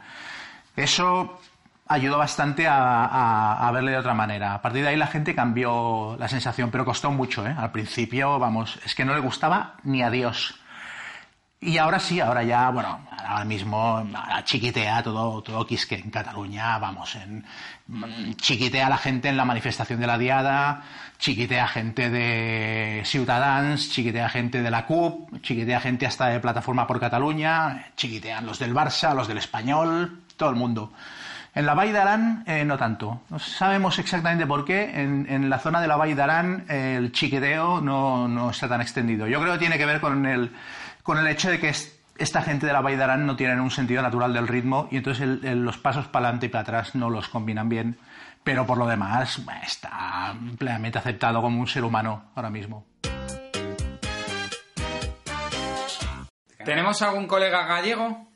Eso ayudó bastante a, verle de otra manera. A partir de ahí la gente cambió la sensación, pero costó mucho, ¿eh? Al principio, vamos, es que no le gustaba ni a Dios. Y ahora sí, ahora ya, bueno, ahora mismo ahora chiquitea todo, todo Quisque en Cataluña, vamos, en, chiquitea a la gente en la manifestación de la Diada, chiquitea gente de Ciutadans, chiquitea gente de la CUP, chiquitea gente hasta de Plataforma por Cataluña, chiquitean los del Barça, los del Español, todo el mundo. En la Vall d'Aran eh, no tanto. No sabemos exactamente por qué. En, en la zona de la Vall d'Aran eh, el chiquiteo no, no está tan extendido. Yo creo que tiene que ver con el, con el hecho de que es- esta gente de la Vall d'Aran no tienen un sentido natural del ritmo y entonces el- el- los pasos para adelante y para atrás no los combinan bien. Pero por lo demás está plenamente aceptado como un ser humano ahora mismo. ¿Tenemos algún colega gallego?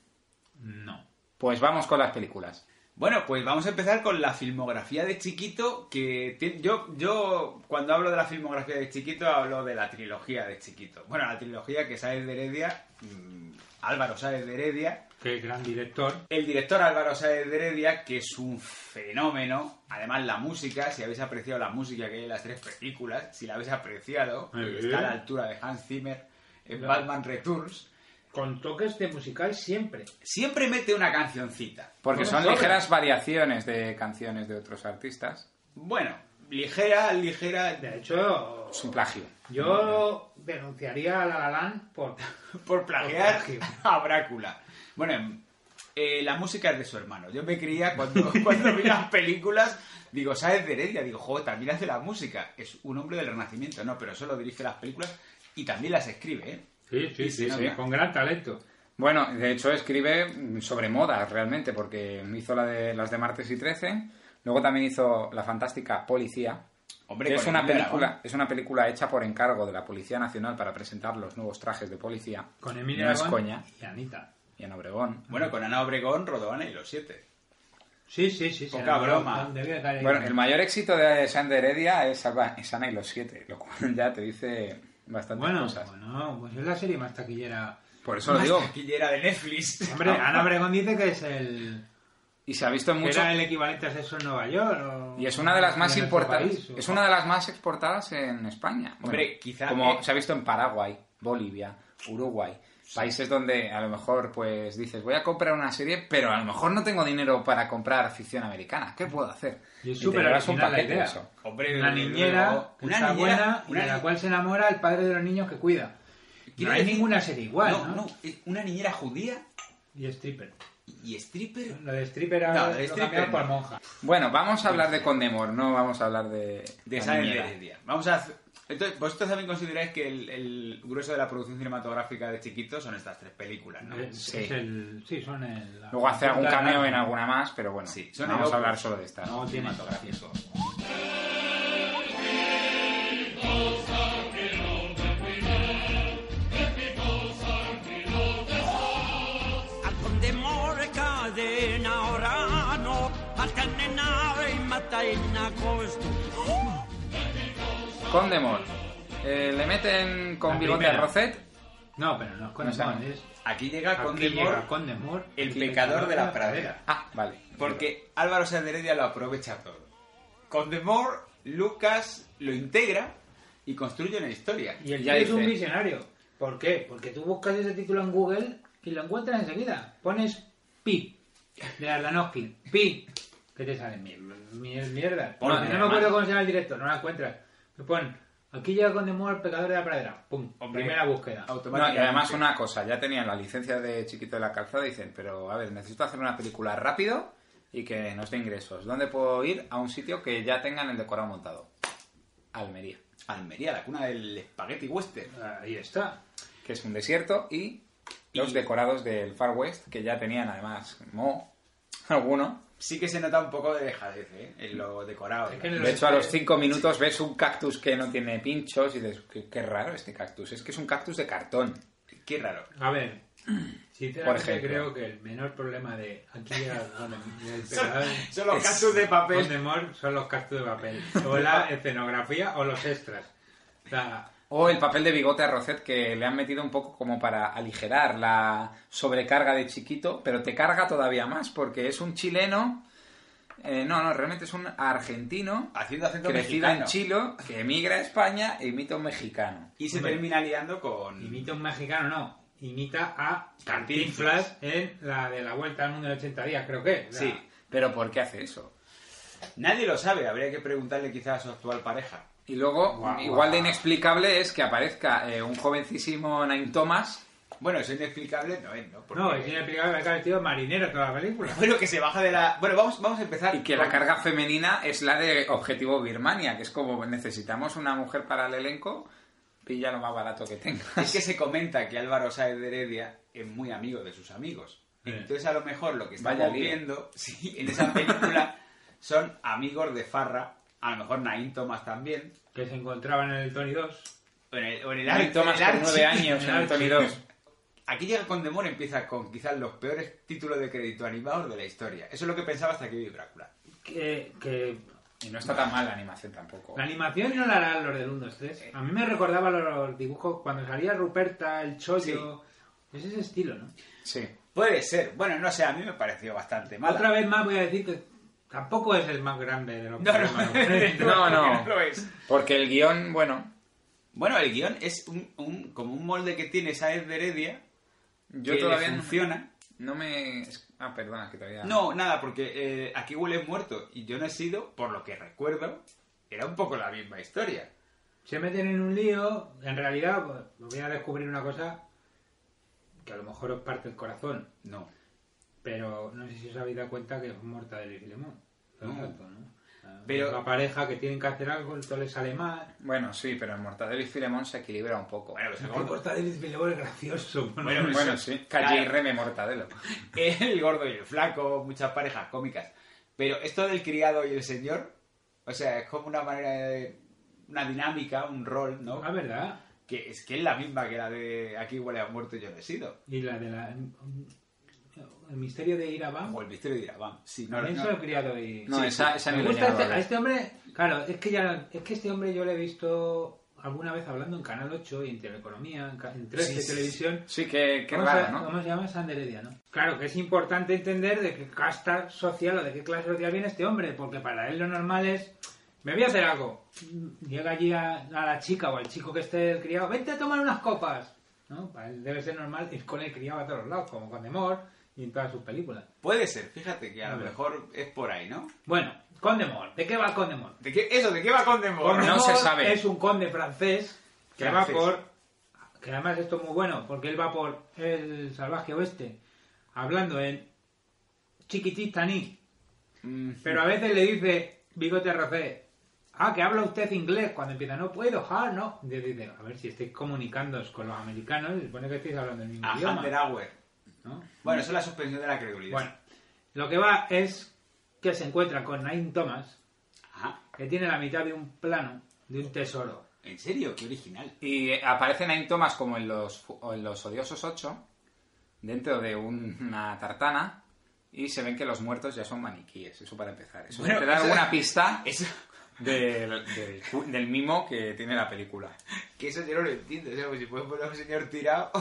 No. Pues vamos con las películas. Bueno, pues vamos a empezar con la filmografía de Chiquito, que yo, yo cuando hablo de la filmografía de Chiquito hablo de la trilogía de Chiquito. Bueno, la trilogía que Sáez de Heredia, mm, Álvaro Sáez de Heredia, Qué gran director. el director Álvaro Sáez de Heredia, que es un fenómeno. Además, la música, si habéis apreciado la música que hay en las tres películas, si la habéis apreciado, está a la altura de Hans Zimmer en Claro. Batman Returns. Con toques de musical siempre. Siempre mete una cancioncita. Porque son sobra. ligeras variaciones de canciones de otros artistas. Bueno, ligera, ligera. De hecho, Es un plagio. yo denunciaría a La La Land por, por plagiar por plagio. a Brácula. Bueno, eh, la música es de su hermano. Yo me creía cuando, cuando vi las películas, Digo, ¿sabes de Heredia? Digo, joder, también hace la música. Es un hombre del Renacimiento. No, pero solo dirige las películas y también las escribe, ¿eh? Sí, sí, sí, sí, con gran talento. Bueno, de hecho escribe sobre moda realmente, porque hizo la de las de martes y 13, luego también hizo la fantástica Policía, Hombre, es una película, Aragón. es una película hecha por encargo de la Policía Nacional para presentar los nuevos trajes de policía. Con Emilio no es Aragón coña. y Anita. Y Ana Obregón. Bueno, con Ana Obregón, Rodoana y los siete. Sí, sí, sí. Poca se enamoró, broma. Bueno, el mayor éxito de Sander Heredia es Ana y los siete, lo cual ya te dice bastantes Bueno, cosas. bueno, pues es la serie más taquillera. Por eso lo Más digo. taquillera de Netflix. Hombre, Ana Obregón dice que es el... Y se ha visto mucho... era el equivalente a Sexo en Nueva York. o- Y es una de las más importadas. país, o- Es una de las más exportadas en España. Hombre, Bueno, quizá Como que- se ha visto en Paraguay, Bolivia, Uruguay. Países donde a lo mejor pues dices, voy a comprar una serie, pero a lo mejor no tengo dinero para comprar ficción americana. ¿Qué puedo hacer? Y es súper original la paquete de idea. eso. Hombre, Una niñera, una está buena, y una de la cual se enamora el padre de los niños que cuida. No hay decir- ninguna serie igual, no, ¿no? no, es una niñera judía Y stripper. y stripper. Lo de stripper No, lo de lo stripper cambiaron por no. monja. Bueno, vamos a hablar de Condemor, no vamos a hablar de... de niñera. Heredia. Vamos a hacer- Entonces, vosotros también consideráis que el, el grueso de la producción cinematográfica de Chiquito son estas tres películas, ¿no? Es- Sí. es el- sí, son el... Luego hace algún cameo en alguna más, pero bueno, Sí, son vamos el a hablar solo de esta. No. Al agosto. Condemor. Eh, le meten con La bigote primera. a Rocet. No, pero no es con No sé. es... Aquí llega Aquí Condemor, el aquí pecador de la pradera. Ah, vale. Porque Álvaro Sáenz de Heredia lo aprovecha todo. Condemor, Lucas lo integra y construye una historia. Y el Ya tío es un dice. visionario. ¿Por qué? Porque tú buscas ese título en Google y lo encuentras enseguida. Pones Pi de Ardanovsky. Pi. ¿Qué te sale? Mi- mi- Mierda. Bueno, no, me además- acuerdo cómo se llama el director, no la encuentras. Me ponen, aquí llega con Demor el pecador de la pradera. Pum. Hombre, Primera búsqueda. No, y además una cosa, ya tenían la licencia de Chiquito de la Calzada y dicen, pero a ver, necesito hacer una película rápido y que nos dé ingresos. ¿Dónde puedo ir? A un sitio que ya tengan el decorado montado. Almería, Almería, la cuna del espagueti western. Ahí está. que es un desierto y los Y- decorados del Far West, que ya tenían además Mo, alguno. Sí que se nota un poco de dejadez, ¿eh? En lo decorado. Es que De hecho, a los cinco minutos ves un cactus que no tiene pinchos y dices, qué, qué raro este cactus. Es que es un cactus de cartón. Qué raro. A ver, sinceramente Por ejemplo. creo que el menor problema de aquí el, el Son- los es- cactus de papel. son los cactus de papel. O la escenografía o los extras. O sea, O el papel de bigote a Rocet que le han metido un poco como para aligerar la sobrecarga de chiquito, pero te carga todavía más porque es un chileno. eh, no, no, realmente es un argentino Haciendo acento crecido en. Chilo que emigra a España e imita a un mexicano. Y se Hombre. termina liando con... imita un mexicano, no. Imita a Cantinflas. En la de la vuelta al mundo en 80 días, creo que. Sí. Pero ¿por qué hace eso? Nadie lo sabe, habría que preguntarle quizás a su actual pareja. Y luego, igual de inexplicable es que aparezca eh, un jovencísimo Nain Thomas. Bueno, eso inexplicable no es, ¿no? Porque- No, es inexplicable que el tío es marinero toda la película. Bueno, que se baja de la... Bueno, vamos, vamos a empezar. Y que con- la carga femenina es la de Objetivo Birmania, que es como necesitamos una mujer para el elenco, pilla lo más barato que tengas. Es que se comenta que Álvaro Sáez de Heredia es muy amigo de sus amigos. Entonces, a lo mejor lo que estamos viendo sí, en esa película son amigos de Farra, a lo mejor Naín Thomas también, Que se encontraban en el Tony 2. o en el, o en el Nain Ar- Thomas con nueve años en el Tony Archie. 2. Aquí llega con Demor empieza con quizás los peores títulos de crédito animados de la historia. Eso es lo que pensaba hasta que vi Drácula. Que, que Y no está tan mal la animación tampoco. La animación no la harán los del 1, 2, 3. A mí me recordaba los dibujos cuando salía Ruperta, el Chollo. Es ese estilo, ¿no? Sí. Puede ser. Bueno, no sé, a mí me pareció bastante mala. Otra vez más voy a decir que tampoco es el más grande de los No, no, problemas. No, no. no lo es. Porque el guion, bueno, Bueno, el guion es un, un- como un molde que tiene Saez de Heredia. yo que todavía funciona. no me... Ah, perdona, que todavía... No, nada, porque eh, aquí huele muerto y yo no he sido, por lo que recuerdo, era un poco la misma historia. Se meten en un lío. En realidad, pues, voy a descubrir una cosa que a lo mejor os parte el corazón. No. Pero no sé si os habéis dado cuenta que es Mortadelo y Filemón. Todo el rato, ¿no? Pero- la pareja que tienen que hacer algo, todo les sale mal. Bueno, sí, pero en Mortadelo y Filemón se equilibra un poco. Bueno, El Mortadelo y Filemón es gracioso. Bueno, pues, bueno, sí. Calle y claro. Reme Mortadelo. El gordo y el flaco, muchas parejas cómicas. Pero esto del criado y el señor, o sea, es como una manera de... una dinámica, un rol, ¿no? Ah, ¿verdad? Que es que es la misma que la de aquí huele a muerto y yo no he sido. Y la de la... El misterio de Irabam. O el misterio de Irabam. Sí, no, También no- lo he criado y... No, esa- esa Me gusta este, a este hombre... Claro, es que ya... Es que este hombre yo lo he visto alguna vez hablando en Canal 8 y en Teleeconomía, en, ca- en 13 Sí, sí, Televisión. Sí, que, qué ¿Cómo raro, ¿no? ¿Cómo se llama? Sander Heredia, ¿no? Claro, que es importante entender de qué casta social o de qué clase social viene este hombre, porque para él lo normal es, me voy a hacer algo. Llega allí a, a la chica o al chico que esté el criado, vente a tomar unas copas. ¿No? Para él debe ser normal ir con el criado a todos los lados, como con Demor y en todas sus películas. Puede ser, fíjate que a A lo mejor es por ahí, ¿no? Bueno, Condemor. ¿De qué va Condemor? ¿De qué, eso, ¿de qué va Condemor? Condemor es un conde francés que Francés. va por... Que además esto es muy bueno, porque él va por el salvaje oeste, hablando en chiquititaní. Pero a veces le dice Bigote Rocé, ah, que habla usted inglés. Cuando empieza, no puedo, ah, no. Y dice, a ver si estáis comunicándoos con los americanos, y se supone que estáis hablando el mismo A idioma. ¿No? Bueno, eso es la suspensión de la credulidad. Bueno, lo que va es que se encuentra con Nain Thomas, que tiene la mitad de un plano de un tesoro. ¿En serio? Qué original. Y eh, aparece Nine Thomas como en los, en Odiosos 8, dentro de un- una tartana, y se ven que los muertos ya son maniquíes. Eso para empezar. Eso Bueno, te da eso- alguna pista Eso, del, del, cu- del mimo que tiene la película. que eso yo no lo entiendo. O sea, pues si puedes poner a un señor tirado,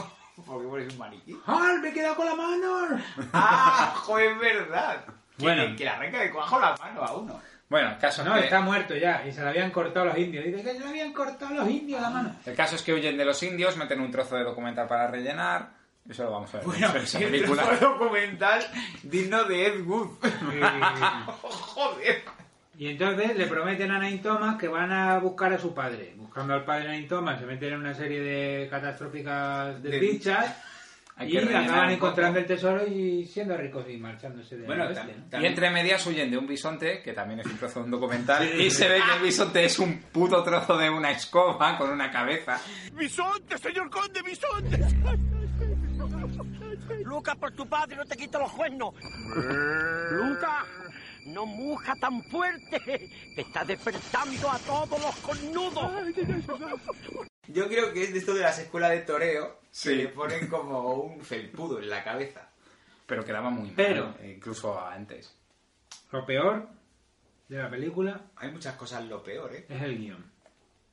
¿por qué pones un maniquí? ¡Ah, me he quedado con la mano! ¡Ah, joder, es verdad! Que, Bueno. que le arranca de cuajo la mano a uno. Bueno, el caso, No, es que, está muerto ya, y se le habían cortado los indios. Dice que se le habían cortado los indios la mano. el caso es que huyen de los indios, meten un trozo de documental para rellenar. Eso lo vamos a ver Bueno, en esa el película. trozo documental digno de Ed Wood. Joder. Y entonces le prometen a Nain Thomas que van a buscar a su padre. Buscando al padre de Nain Thomas, se meten en una serie de catastróficas De desdichas Hay y acaban encontrando el tesoro y siendo ricos y marchándose de Bueno, oeste, tam- ¿no? Y también- entre medias huyen de un bisonte, que también es un trozo de un documental, y se ve que el bisonte es un puto trozo de una escoba con una cabeza. ¡Bisonte, señor conde, bisonte! Luca, por tu padre, no te quito los cuernos. Luca, no muja tan fuerte. Te está despertando a todos los cornudos. Yo creo que es de esto de las escuelas de toreo Sí. que le ponen como un felpudo en la cabeza. Pero quedaba muy mal, Pero- ¿no? incluso antes. Lo peor de la película Hay muchas cosas lo peor, ¿eh? es el guion.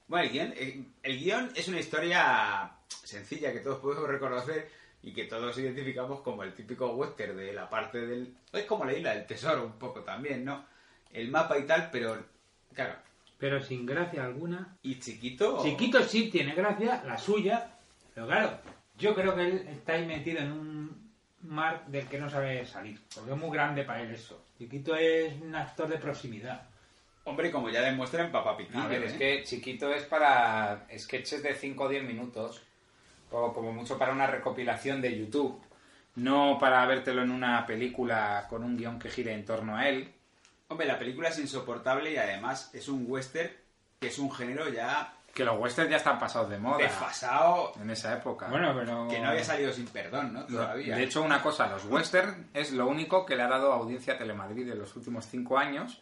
Bueno, el guion, el, el guion es una historia sencilla que todos podemos reconocer y que todos identificamos como el típico western de la parte del... Es como la isla del tesoro un poco también, ¿no? El mapa y tal, pero claro. Pero sin gracia alguna. Y chiquito... Chiquito sí tiene gracia, la suya. Pero claro, yo creo que él está ahí metido en un mar del que no sabe salir. Porque es muy grande para él eso. Chiquito es un actor de proximidad. Hombre, como ya demuestra en Papá Piquillo, A ver, ¿eh? es que chiquito es para sketches de 5 o 10 minutos, o como mucho para una recopilación de YouTube, no para vértelo en una película con un guion que gire en torno a él. Hombre, la película es insoportable y además es un western que es un género ya Que los westerns ya están pasados de moda desfasado, en esa época. Bueno, pero... que no había salido sin perdón, ¿no? Todavía. De hecho, una cosa, los western es lo único que le ha dado audiencia a Telemadrid en los últimos cinco años,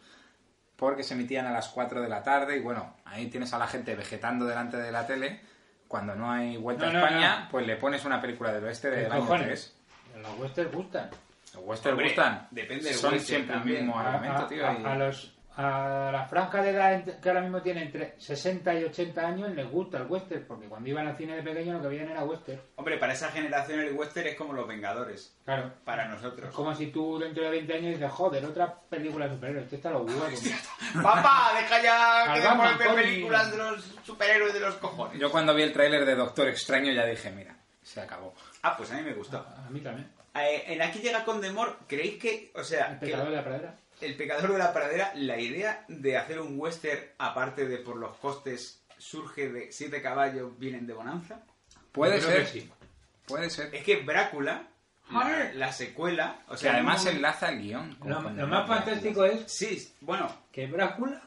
porque se emitían a las 4 de la tarde y bueno, ahí tienes a la gente vegetando delante de la tele. Cuando no hay vuelta No, a España, no. pues le pones una película del oeste ¿Qué del año cojones? 3. Los westerns gustan. Los western Hombre, gustan. depende del Son western siempre también. el mismo A, a- tío. a- y- a los, a la franja de edad que ahora mismo tiene entre 60 y 80 años les gusta el western, porque cuando iban al cine de pequeño lo que veían era western. Hombre, para esa generación el western es como Los Vengadores, Claro. para Es nosotros. como si tú dentro de 20 años dices, joder, otra película de superhéroes, esto está los huevos. Papá, deja ya que de películas de los superhéroes de los cojones. Yo cuando vi el tráiler de Doctor Extraño ya dije, mira, se acabó. Ah, pues a mí me gustó. A mí también. Eh, en Aquí llega Condemor, ¿creéis que, o sea, El que pecador de la pradera. El pecador de la pradera, la idea de hacer un western, aparte de por los costes, surge de siete caballos vienen de Bonanza? Puede Yo ser. que sí. Puede ser. Es que Brácula, la, la secuela. O que sea, además un momento- enlaza el guion. Lo, más fantástico es Sí, bueno, que Drácula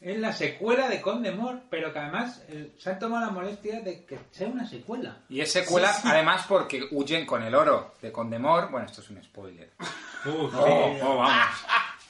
es la secuela de Conde Mor, pero que además eh, se han tomado la molestia de que sea una secuela. Y es secuela, Sí, sí. además, porque huyen con el oro de Condemor. Bueno, esto es un spoiler. Uf, Oh, oh, vamos.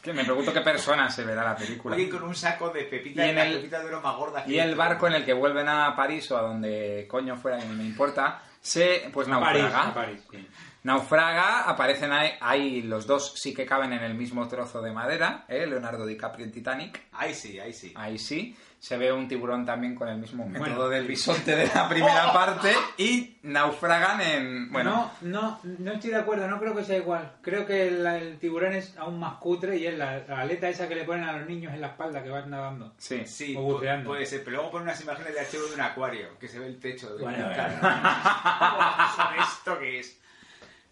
Que me pregunto qué persona se verá la película. Oye, con un saco de pepita Y en la el- pepita de oro más gorda Y el barco en el que vuelven a París o a donde coño fuera, que no me importa, se pues A París, naufraga. a París, sí. Naufraga, aparecen ahí, ahí los dos sí que caben en el mismo trozo de madera, ¿eh? Leonardo DiCaprio en Titanic. Ahí sí, ahí sí. Ahí sí. Se ve un tiburón también con el mismo método Bueno. del bisonte de la primera parte y naufragan en... Bueno, No, no, no estoy de acuerdo, no creo que sea igual. Creo que el tiburón es aún más cutre y es la, la aleta esa que le ponen a los niños en la espalda que van nadando. sí. Sí, O buceando. puede ser, pero luego ponen unas imágenes de archivo de un acuario, que se ve el techo. De Bueno, ¿Esto qué es?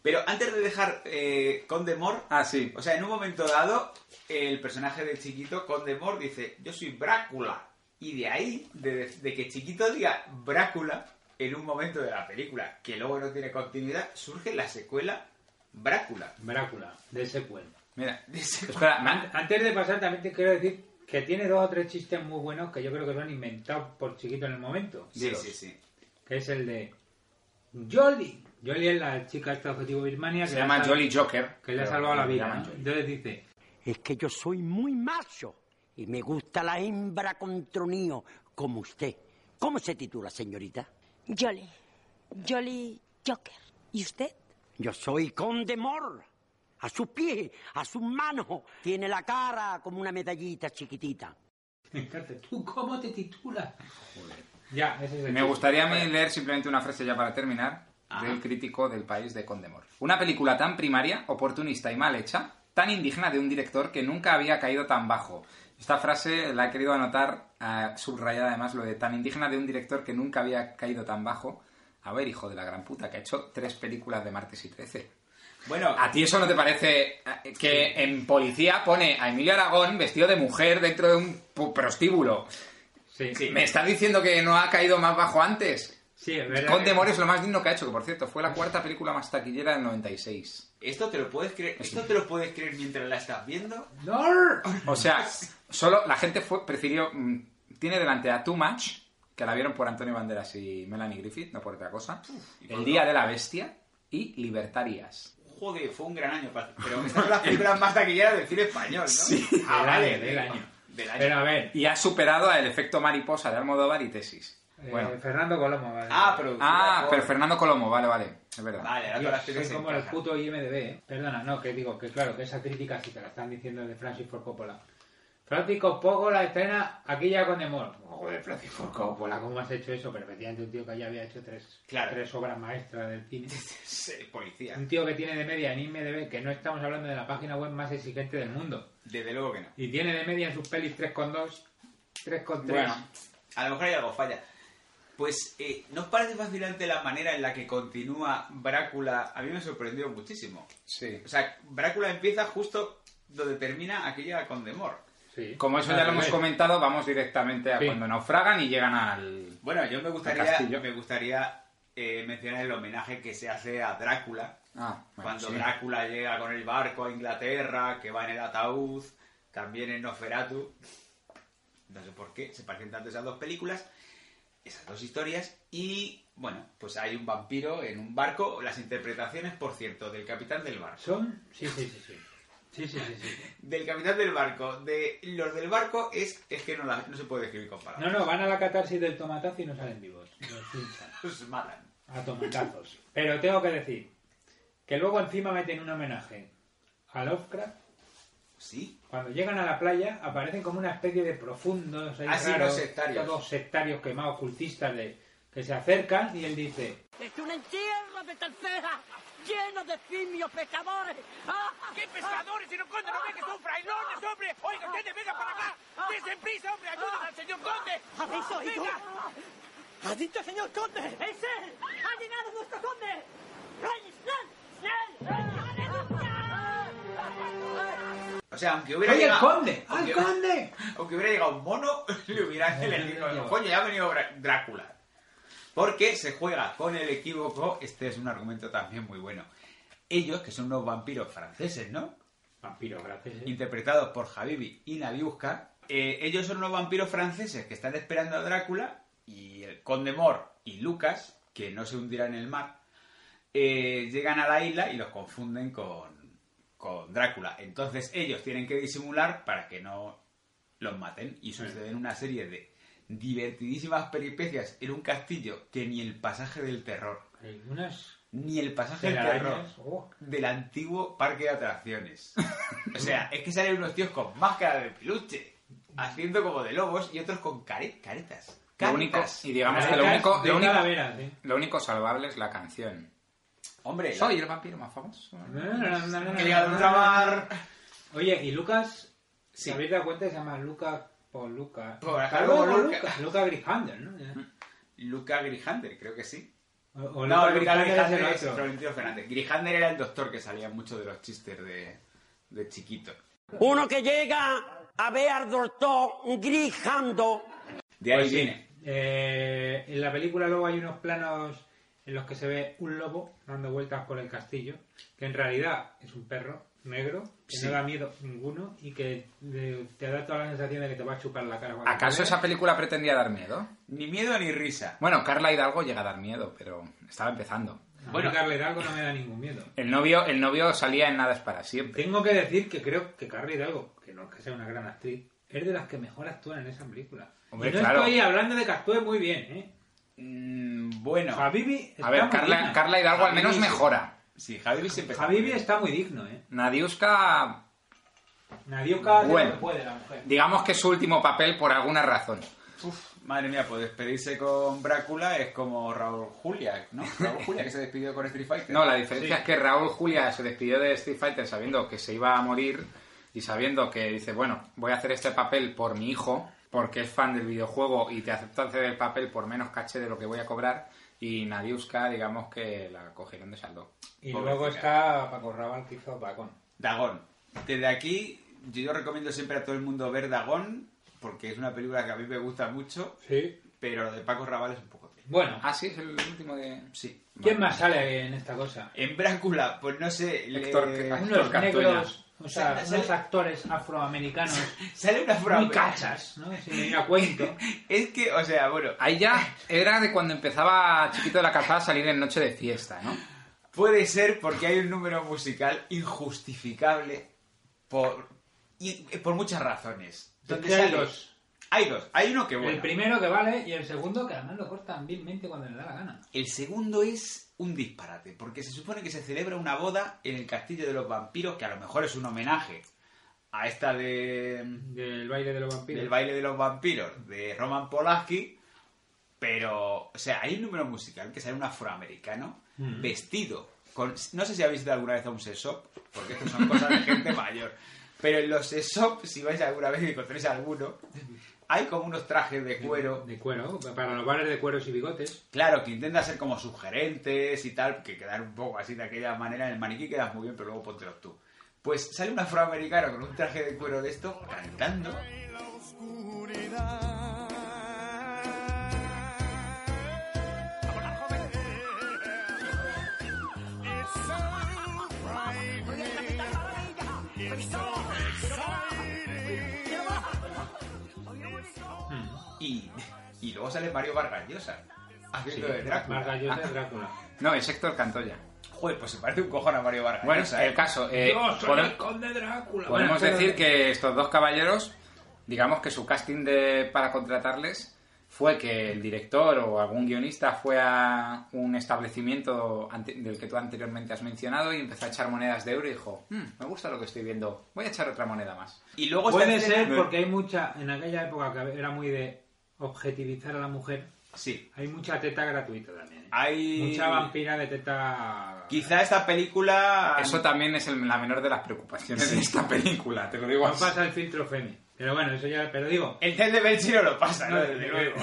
Pero antes de dejar eh, Conde Mor, Ah, sí. o sea, en un momento dado, el personaje del chiquito, Conde Mor, dice, yo soy Brácula. Y de ahí, de, de que chiquito diga Brácula, en un momento de la película, que luego no tiene continuidad, surge la secuela Brácula. Drácula, de secuela. Mira, De espera, han- An- Antes de pasar, también te quiero decir que tiene dos o tres chistes muy buenos que yo creo que son inventados por chiquito en el momento. Sí, sí, sí. Que es el de Jolly. Jolly es la chica esta objetivo Birmania que se llama Jolly Joker. Que le ha salvado la vida. Entonces dice, Es que yo soy muy macho y me gusta la hembra con tronío como usted. ¿Cómo se titula, señorita? Jolly. Jolly Joker. ¿Y usted? Yo soy Conde Mor. A sus pies, a sus manos. Tiene la cara como una medallita chiquitita. me encanta, ¿tú cómo te titulas? Ya, ese es el Me gustaría a mí leer simplemente una frase ya para terminar Ajá. del crítico del país de Condemor. Una película tan primaria, oportunista y mal hecha, tan indigna de un director que nunca había caído tan bajo. Esta frase la he querido anotar, eh, subrayada además, lo de tan indigna de un director que nunca había caído tan bajo. A ver, hijo de la gran puta, que ha hecho tres películas de martes y 13. Bueno, ¿A ti eso no te parece eh, que en policía pone a Emilio Aragón vestido de mujer dentro de un prostíbulo? Sí, Sí. ¿Me estás diciendo que no ha caído más bajo antes? Sí, es verdad. Conde es lo más digno que ha hecho, que por cierto fue la cuarta película más taquillera del 96. ¿esto te lo puedes creer? ¿Esto te lo puedes creer mientras la estás viendo? ¡No! O sea, solo la gente fue prefirió mm, tiene delante a Too Much, que la vieron por Antonio Banderas y Melanie Griffith, no por otra cosa. El Día de la Bestia y Libertarias. Joder, fue un gran año. pa- Pero estas son las películas más taquilleras del cine español, ¿no? Sí. Ah, Del vale, año, del año. Del año. Pero a ver, Y ha superado a El efecto mariposa de Almodóvar y Tesis. Eh, Bueno. Fernando Colomo. Vale. Ah, pero... Ah, pero Fernando Colomo, vale, vale, es verdad. Vale, ahora todas las como el puto IMDB, ¿eh? Perdona, no, que digo que claro, que esa crítica sí te la están diciendo de Francis Ford Coppola. Francis Ford Coppola estrena aquí ya con Demor. Joder, Francis Ford Coppola, ¿cómo has hecho eso? Pero efectivamente un tío que ya había hecho tres, Claro. tres obras maestras del cine. Sí, policía. Un tío que tiene de media en IMDB, que no estamos hablando de la página web más exigente del mundo. Desde luego que no. Y tiene de media en sus pelis 3,2, 3,3. Bueno, a lo mejor hay algo falla. Pues, eh, ¿no os parece fascinante la manera en la que continúa Brácula? A mí me sorprendió muchísimo. Sí. O sea, Brácula empieza justo donde termina aquella con Demor. Sí. Como eso ya lo hemos comentado, vamos directamente a Sí. cuando naufragan y llegan al... Bueno, yo me gustaría, me gustaría eh, mencionar el homenaje que se hace a Drácula. Ah, bueno, cuando sí. Drácula llega con el barco a Inglaterra, que va en el ataúd, también en Nosferatu. No sé por qué, se parecen tanto esas dos películas, esas dos historias. Y bueno, pues hay un vampiro en un barco. Las interpretaciones, por cierto, del capitán del barco. Son. Sí, sí, sí. sí. Sí, sí, sí, sí. Del capitán del barco, de los del barco, es, es que no, la- no se puede describir con No, palabras. no, van a la catarsis del tomatazo y no salen vivos. Los pinchan. Los matan. A tomatazos. Pero tengo que decir que luego encima meten un homenaje a Lovecraft. Sí. Cuando llegan a la playa aparecen como una especie de profundos, ahí Ah, sí, raros, los sectarios. todos sectarios quemados, ocultistas de, que se acercan y él dice, Es un entierro de tercera, lleno de simios pecadores. ¡Ah! ¿Qué pescadores? Si no, conde, no ve que son frailones, hombre. Oiga, ustedes, vengan para acá. Dense prisa, hombre. Ayuden al señor conde. ¿Habéis oído? Venga. ¡Ha dicho el señor conde! ¡Es él! ¡Ha llegado nuestro conde! ¡Rey Snell! O sea, aunque hubiera ¡Oye, llegado... conde! ¡Al aunque- conde! Aunque hubiera llegado un mono, le hubieran elegido. Coño, ya ha venido Drácula. Porque se juega con el equívoco. Este es un argumento también muy bueno. ellos, que son unos vampiros franceses, ¿no? Vampiros franceses. Interpretados por Habibi y Nadiuska. eh, ellos son unos vampiros franceses que están esperando a Drácula y el Conde Mor y Lucas, que no se hundirán en el mar, eh, llegan a la isla y los confunden con, con Drácula. Entonces ellos tienen que disimular para que no los maten y suceden una serie de divertidísimas peripecias en un castillo que ni el pasaje del terror, Hay unas ni el pasaje del terror. Oh. del antiguo parque de atracciones. o sea, es que salen unos tíos con máscara de peluche, haciendo como de lobos y otros con care- caretas. Lo único, Caretas. y digamos que lo único, lo ¿eh? lo único salvable es la canción. Hombre, Soy el vampiro más famoso. Que llega de ultramar. Oye, y Lucas, si habéis dado cuenta, se llama Lucas por Lucas. Por Lucas. Lucas. Lucas Grijander, ¿no? Luca Grijander, creo que sí. O- o no, Luca Luca Grijander es. Florentino Fernández. Grijander era el doctor que salía mucho de los chistes de, de chiquito. Uno que llega a ver al doctor grijando. De ahí Pues sí. viene. Eh, en la película luego hay unos planos en los que se ve un lobo dando vueltas por el castillo, que en realidad es un perro negro, que Sí. no da miedo ninguno y que te da toda la sensación de que te va a chupar la cara. ¿Acaso te esa película pretendía dar miedo? Ni miedo ni risa. Bueno, Carla Hidalgo llega a dar miedo, pero estaba empezando. Bueno, Carla Hidalgo no me da ningún miedo. El novio, el novio salía en Nada es para siempre. Tengo que decir que creo que Carla Hidalgo, que no es que sea una gran actriz, es de las que mejor actúan en esa película. Hombre, y no claro. estoy hablando de que actúe muy bien, ¿eh? Mm, bueno. A ver, Carla. Carla Hidalgo al menos mejora. Sí, Habibi siempre está muy bien. está muy digno, ¿eh? Nadiuska, Nadiuska Bueno. puede la mujer. digamos que es su último papel por alguna razón. Uf, madre mía, pues despedirse con Brácula es como Raúl Julia, ¿no? Raúl Julia que se despidió con Street Fighter. No, la diferencia es que Raúl Julia se despidió de Street Fighter sabiendo que se iba a morir y sabiendo que dice, bueno, voy a hacer este papel por mi hijo, porque es fan del videojuego y te acepta hacer el papel por menos caché de lo que voy a cobrar. Y Nadiuska, digamos que la cogieron de saldo. Y luego está Paco Rabanne que hizo Bacon. Dagón. Desde aquí, yo recomiendo siempre a todo el mundo ver Dagón, porque es una película que a mí me gusta mucho, Sí. pero lo de Paco Raval es un poco... Bueno, Ah, sí, es el último de... Sí. ¿quién más sale en esta cosa? En Brácula, pues no sé... le- Héctor- Unos Cantoya. negros, o sea, Sale- unos actores afroamericanos Sale una muy frase. cachas, ¿no? Si me a cuento. Es que, o sea, bueno, Ahí ya era de cuando empezaba Chiquito de la Calzada a salir en Noche de Fiesta, ¿no? puede ser porque hay un número musical injustificable por, y, por muchas razones. Es Donde sale- dos. Hay dos. Hay uno que bueno. El primero que vale y el segundo que además lo cortan vilmente cuando le da la gana. El segundo es un disparate, porque se supone que se celebra una boda en el castillo de los vampiros, que a lo mejor es un homenaje a esta de Del baile de los vampiros. del baile de los vampiros de Roman Polanski, pero, o sea, hay un número musical que sale un afroamericano Mm. vestido con, no sé si habéis ido alguna vez a un sex-shop, porque esto son cosas de gente mayor, pero en los sex-shop, si vais alguna vez y encontréis alguno, hay como unos trajes de cuero De cuero, para los bares de cueros y bigotes. Claro, que intenta ser como sugerentes y tal, que quedar un poco así de aquella manera. En el maniquí quedas muy bien, pero luego póntelos tú. Pues sale un afroamericano con un traje de cuero de esto, cantando. Y luego sale Mario Vargas Llosa, haciendo de Drácula. Vargas Llosa es Drácula. No, es Héctor Cantoya. Joder, pues se parece un cojón a Mario Vargas Bueno, Llosa, ¿eh? el caso... eh, Yo soy el conde Drácula. Podemos Bueno, decir que estos dos caballeros, digamos que su casting de, para contratarles fue que el director o algún guionista fue a un establecimiento ante- del que tú anteriormente has mencionado y empezó a echar monedas de euro y dijo, "Hmm, me gusta lo que estoy viendo, voy a echar otra moneda más. Y luego Puede ser porque hay mucha, en aquella época que era muy de objetivizar a la mujer, Sí. hay mucha teta gratuita también. ¿eh? Hay... Mucha vampira de teta... Quizá esta película... Eso también es el- la menor de las preocupaciones de esta película, te lo digo No así. pasa el filtro Femi. Pero bueno, eso ya... Pero digo... El test de Belchi no lo pasa, ¿no? No, Desde luego.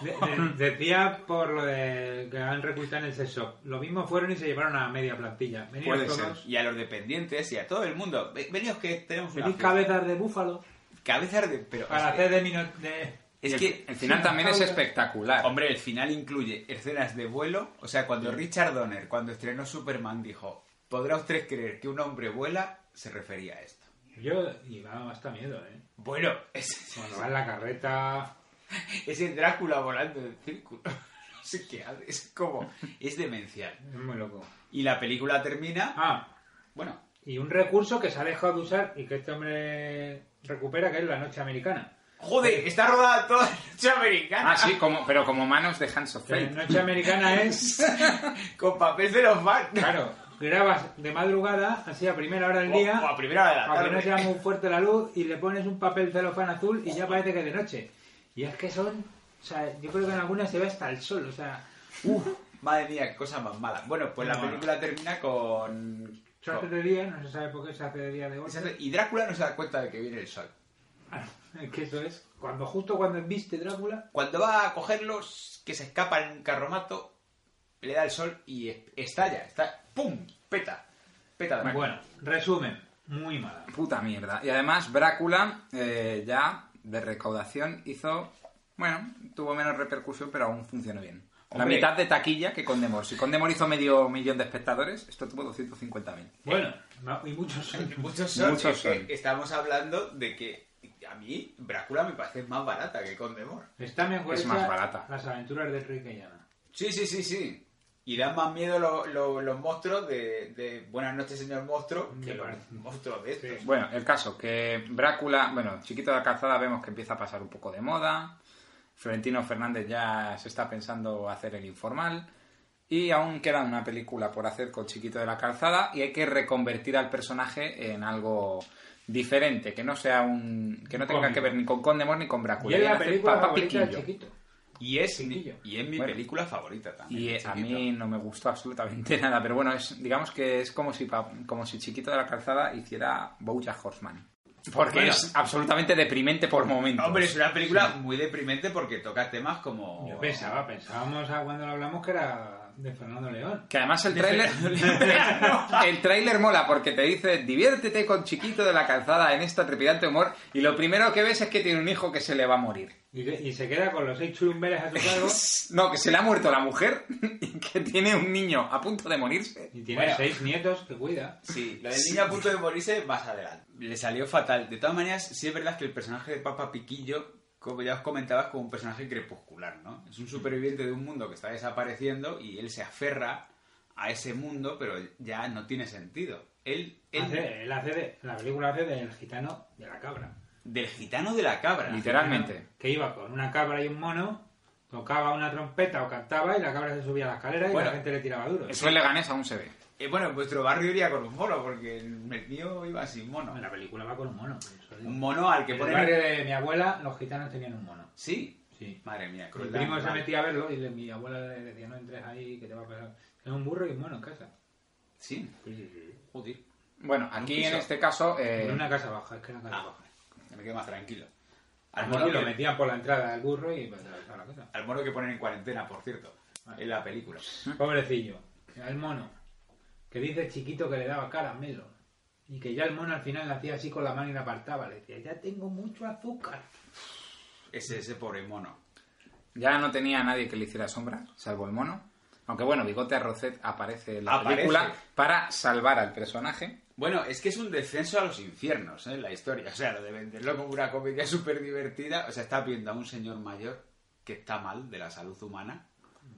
de- de- decía por lo de que han reclutado en el sex shop. Lo mismo fueron y se llevaron a media plantilla. Puede ser. Y a los dependientes y a todo el mundo. Ve- Veníos que tenemos Venís cabezas de búfalo Cabezas de... Pero para hacer de... mino- de... Es el- que el final también es espectacular. Hombre, el final incluye escenas de vuelo. O sea, cuando Richard Donner, cuando estrenó Superman, dijo: podrá usted creer que un hombre vuela, se refería a esto. Yo, da hasta miedo, ¿eh? Bueno, es, Cuando va en la carreta... es el Drácula volando en círculo. No sé qué hace, es como... Es demencial. Es muy loco. Y la película termina... Ah, Bueno, y un recurso que se ha dejado de usar y que este hombre recupera, que es la noche americana. Joder, está rodada toda la noche americana. Ah, sí, como, pero como manos de Hands of La Fate. noche americana es... Con papel de los fans. Claro, grabas de madrugada, así a primera hora del día, o a primera hora de la para que no sea muy fuerte la luz, y le pones un papel celofán azul y ya parece que es de noche. Y es que son... O sea, yo creo que en algunas se ve hasta el sol, o sea... Uf, madre mía, qué cosa más mala. Bueno, pues la película termina con... Se hace de día, no se sabe por qué se hace de día de golpe. Y Drácula no se da cuenta de que viene el sol. Es que eso es, cuando justo cuando viste Drácula, Cuando va a cogerlos, que se escapa en un carromato, le da el sol y es- estalla, está, ¡pum! Peta. Peta de bueno, resumen, muy mala. Puta mierda. Y además, Brácula eh, ya de recaudación hizo. Bueno, tuvo menos repercusión, pero aún funcionó bien. La Hombre. mitad de taquilla que Condemor. Si Condemor hizo medio millón de espectadores, esto tuvo 250.000. Bueno, y muchos son. Muchos son. Muchos son. Estamos hablando de que a mí Drácula me parece más barata que Condemor. Está mejor Es más barata. Las aventuras de Enrique Llana. Sí, sí, sí, sí. Y dan más miedo lo- lo- los monstruos de, de Buenas noches, señor monstruo, que los monstruos de estos. Bueno, el caso, que Brácula, bueno, Chiquito de la Calzada vemos que empieza a pasar un poco de moda. Florentino Fernández ya se está pensando hacer el informal. Y aún queda una película por hacer con Chiquito de la Calzada y hay que reconvertir al personaje en algo diferente, que no sea un que no tenga Cómico. que ver ni con Condemor ni con Y Brácula. es la película favorita chiquito. Y es, Chiquillo. y es mi Bueno. película favorita también. Y eh, a Chiquito. mí no me gustó absolutamente nada, pero bueno, es digamos que es como si pa- como si Chiquito de la Calzada hiciera Bojack Horseman. Porque Bueno. es absolutamente deprimente por momentos. Hombre, es una película muy deprimente porque toca temas como... Yo pensaba, pensábamos a cuando lo hablamos que era de Fernando León. Que además el tráiler el tráiler mola porque te dice diviértete con Chiquito de la Calzada en esta trepidante humor y lo primero que ves es que tiene un hijo que se le va a morir. Y, que- y se queda con los seis churumbeles a su cargo No, que se le ha muerto la mujer y que tiene un niño a punto de morirse. y tiene Bueno. seis nietos que cuida. Sí, lo del niño a punto de morirse más adelante. Le salió fatal. De todas maneras, sí es verdad que el personaje de Papa Piquillo, como ya os comentaba, es como un personaje crepuscular, ¿no? Es un superviviente de un mundo que está desapareciendo y él se aferra a ese mundo, pero ya no tiene sentido. Él, él Hace- él hace de, la película hace del gitano de la cabra. del gitano de la cabra. Literalmente. Que iba con una cabra y un mono, tocaba una trompeta o cantaba y la cabra se subía a la escalera y Bueno, la gente le tiraba duro. Eso en Leganés aún se ve. Eh, bueno, en vuestro barrio iría con un mono, porque el mío iba sin mono. En la película va con un mono. por eso digo. Un mono al que En el ponen... barrio de mi abuela, los gitanos tenían un mono. Sí, Sí. madre mía. Mi crueldad primo se animal. metía a verlo y le- mi abuela le decía, no entres ahí, que te va a pasar. Tenía un burro y un mono en casa. Sí, Sí, sí, sí. joder. Bueno, aquí piso. en este caso eh, En una casa baja, es que era casa Ah. baja. Me quedo más tranquilo. Al Al mono mono, lo que, metían por la entrada del burro y pues, a la casa. al mono que ponen en cuarentena, por cierto, en la película. Pobrecillo. El mono. Que dice chiquito que le daba caramelo. Y que ya el mono al final le hacía así con la mano y la apartaba. Le decía, ya tengo mucho azúcar. Ese, ese pobre mono. ya no tenía nadie que le hiciera sombra, salvo el mono. Aunque bueno, Bigote Arrocet aparece en la Aparece. película para salvar al personaje. Bueno, es que es un descenso a los infiernos, ¿eh? La historia. O sea, lo de venderlo como una comedia súper divertida. O sea, está viendo a un señor mayor que está mal de la salud humana,